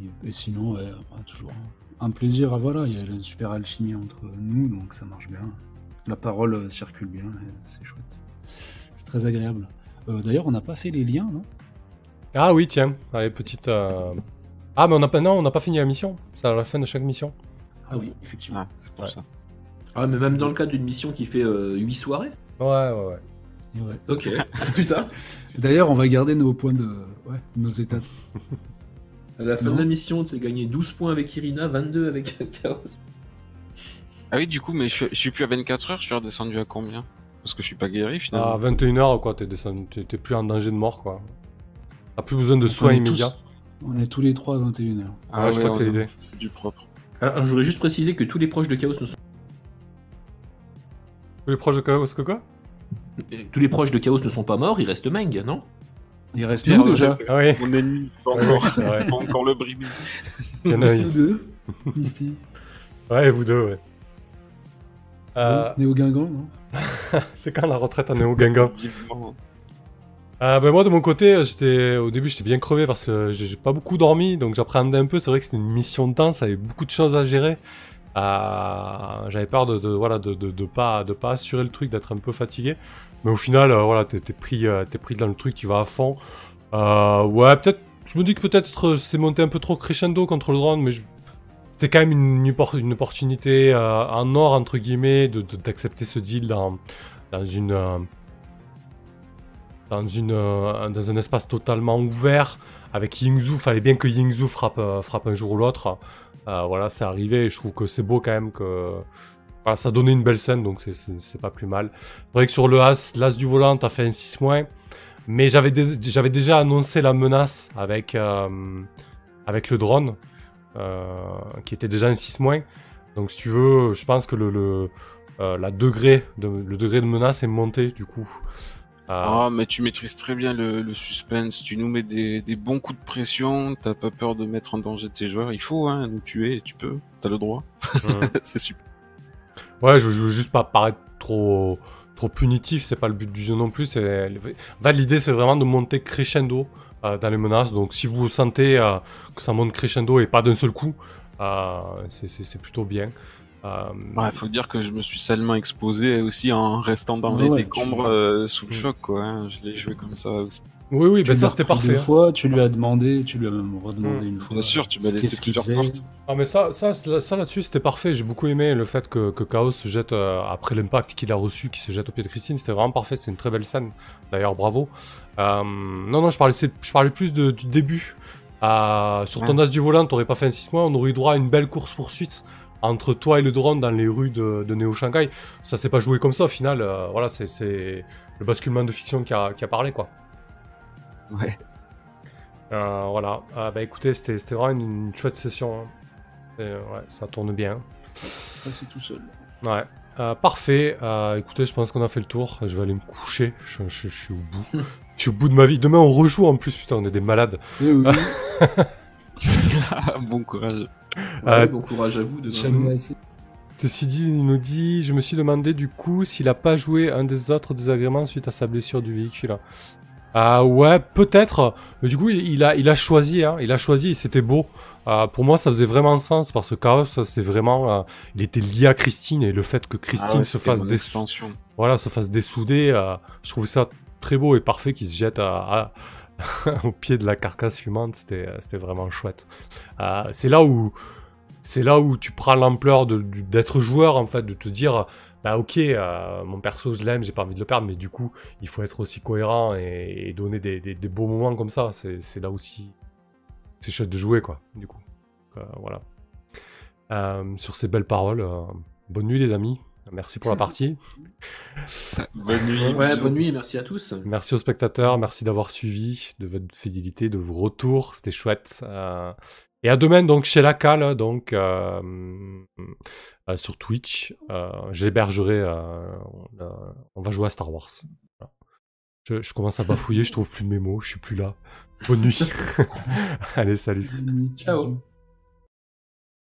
Et, et sinon, ouais, bah, toujours un- plaisir. voilà, il y a une super alchimie entre nous, donc ça marche bien. La parole euh, circule bien, c'est chouette. C'est très agréable. Euh, D'ailleurs, on n'a pas fait les liens, non?
Ah oui, tiens, allez, petite. euh, Ah, mais on a pas, non, on n'a pas fini la mission. C'est à la fin de chaque mission.
Ah oui, effectivement.
Ah, c'est pour
Ouais.
ça.
Ah, mais même dans le cadre d'une mission qui fait 8 soirées
Ouais, ouais, ouais.
Ok. [laughs] Putain.
D'ailleurs, on va garder nos points de. Ouais, nos états.
À la fin
Non.
de la mission, tu as gagné 12 points avec Irina, 22 avec [laughs] Chaos.
Ah oui, du coup, mais je, je suis plus à 24 heures, je suis redescendu à combien? Parce que je suis pas guéri
À
finalement.
21h, quoi, t'es descendu- t'es t'es plus en danger de mort, quoi. T'as plus besoin de soins
tous-
immédiats.
On est tous les trois à 21h.
Ah
ouais, je crois que c'est
est-
l'idée.
C'est du propre.
Alors, je voudrais juste préciser que tous les proches de Chaos ne sont
Tous les proches de Chaos, que quoi
euh, tous les proches de Chaos ne sont pas morts, il reste Meng, non?
Il reste
Bien,
nous
ouais,
déjà.
Ah oui,
Mon ennemi, pas
Ouais,
encore,
c'est vrai.
pas encore le brimé.
Il y en a
deux. Misty.
Ouais, vous deux, ouais. Euh,
Néo Guingamp, non? [laughs]
C'est quand la retraite à Néo Guingamp?
Vivement.
Euh, ben moi de mon côté, j'étais au début j'étais bien crevé parce que j'ai pas beaucoup dormi, donc j'appréhendais un peu. C'est vrai que c'était une mission dense, avec beaucoup de choses à gérer. Euh, J'avais peur de, de- voilà de, de, de pas de pas assurer le truc, d'être un peu fatigué. Mais au final, euh, voilà, t'es pris euh, pris dans le truc, tu vas à fond. Euh, ouais, peut-être. Je me dis que peut-être euh, c'est monté un peu trop crescendo contre le drone, mais c'était quand même une, une oppor- une opportunité euh, en or entre guillemets de- de- d'accepter ce deal dans dans une euh, dans, une, euh, dans un espace totalement ouvert. Avec Yingzhou, fallait bien que Yingzhou frappe, euh, frappe un jour ou l'autre. Euh, voilà, c'est arrivé et je trouve que c'est beau quand même que. Ça donnait une belle scène donc c'est- pas plus mal. C'est vrai que sur le As, l'As du volant, t'as fait un 6 moins. Mais j'avais dé- j'avais déjà annoncé la menace avec, avec le drone, qui était déjà un 6 moins. Donc si tu veux, je pense que le, le, degré de, le degré de menace est monté du coup. Euh,
Ah, mais tu maîtrises très bien le, le suspense. Tu nous mets des, des bons coups de pression. T'as pas peur de mettre en danger tes joueurs. Il faut hein, nous tuer. Tu peux. T'as le droit. [laughs] c'est super.
Ouais, je, je veux juste pas paraître trop, trop punitif, c'est pas le but du jeu non plus. C'est, en fait, l'idée c'est vraiment de monter crescendo euh, dans les menaces. Donc si vous sentez euh, que ça monte crescendo et pas d'un seul coup, euh, c'est plutôt bien. Euh,
Ouais, faut dire que je me suis salement exposé aussi en restant dans
Ouais,
les
ouais,
décombres euh, sous le
Mm.
choc, quoi. hein. Je l'ai joué comme ça aussi.
oui, oui,
Tu
ben ça c'était parfait.
Deux
hein.
fois, tu lui as demandé, tu lui as même redemandé
Mm.
une fois.
Bien sûr, tu m'as laissé plusieurs portes.
Ah mais ça, ça, ça là-dessus c'était parfait. J'ai beaucoup aimé le fait que, que Chaos se jette euh, après l'impact qu'il a reçu, qu'il se jette au pied de Christine. C'était vraiment parfait. C'était une très belle scène. D'ailleurs, bravo. Euh, non, non, je parlais, je parlais plus de- du début. Euh, sur ton as du volant, t'aurais pas fait un 6 mois, on aurait eu droit à une belle course poursuite entre toi et le drone dans les rues de, de Neo Shanghai. Ça s'est pas joué comme ça au final. euh, voilà, c'est- le basculement de fiction qui a, qui a parlé quoi.
Ouais.
Euh, voilà. Ah, bah écoutez, c'était c'était vraiment une, une chouette session. hein. Et, ouais, ça tourne bien.
Ça, c'est tout seul.
Ouais. Euh, parfait. Euh, écoutez, je pense qu'on a fait le tour. Je vais aller me coucher. Je, je- je suis au bout. [laughs] je suis au bout de ma vie. Demain, on rejoue en plus. Putain, on est des malades.
Oui, [laughs] [laughs]
bon courage.
Ouais,
Euh,
Bon courage à vous.
assez.
Ceci dit, il nous dit Je me suis demandé du coup s'il a pas joué un des autres désagréments suite à sa blessure du véhicule. Ah ouais, peut-être. Mais du coup, il, a, il a choisi. Hein, il a choisi et c'était beau. Euh, pour moi, ça faisait vraiment sens parce que Chaos, c'est vraiment. euh, il était lié à Christine et le fait que Christine
Ah ouais,
se fasse des voilà, se fasse dessouder. euh, je trouvais ça très beau et parfait qu'il se jette à- à- [laughs] au pied de la carcasse fumante. C'était, vraiment chouette. Euh, c'est là où, c'est là où tu prends l'ampleur d'être joueur en fait, de te dire, bah ok, euh, mon perso je l'aime, j'ai pas envie de le perdre, mais du coup, il faut être aussi cohérent et, donner des, des- beaux moments comme ça. C'est, là aussi, c'est chouette de jouer quoi. Du coup, Euh, voilà. Sur ces belles paroles, bonne nuit les amis. Merci pour la partie. [laughs]
Bonne nuit.
Ouais, bonne nuit et merci à tous.
Merci aux spectateurs, merci d'avoir suivi, de votre fidélité, de vos retours, c'était chouette. Euh, et à demain donc chez la Cale, donc euh, euh, sur Twitch, euh, j'hébergerai. euh, euh, on va jouer à Star Wars. Voilà. Je, je commence à bafouiller, je trouve plus de mes mots, je suis plus là. Bonne nuit. [laughs] [laughs] Allez, salut.
Ciao.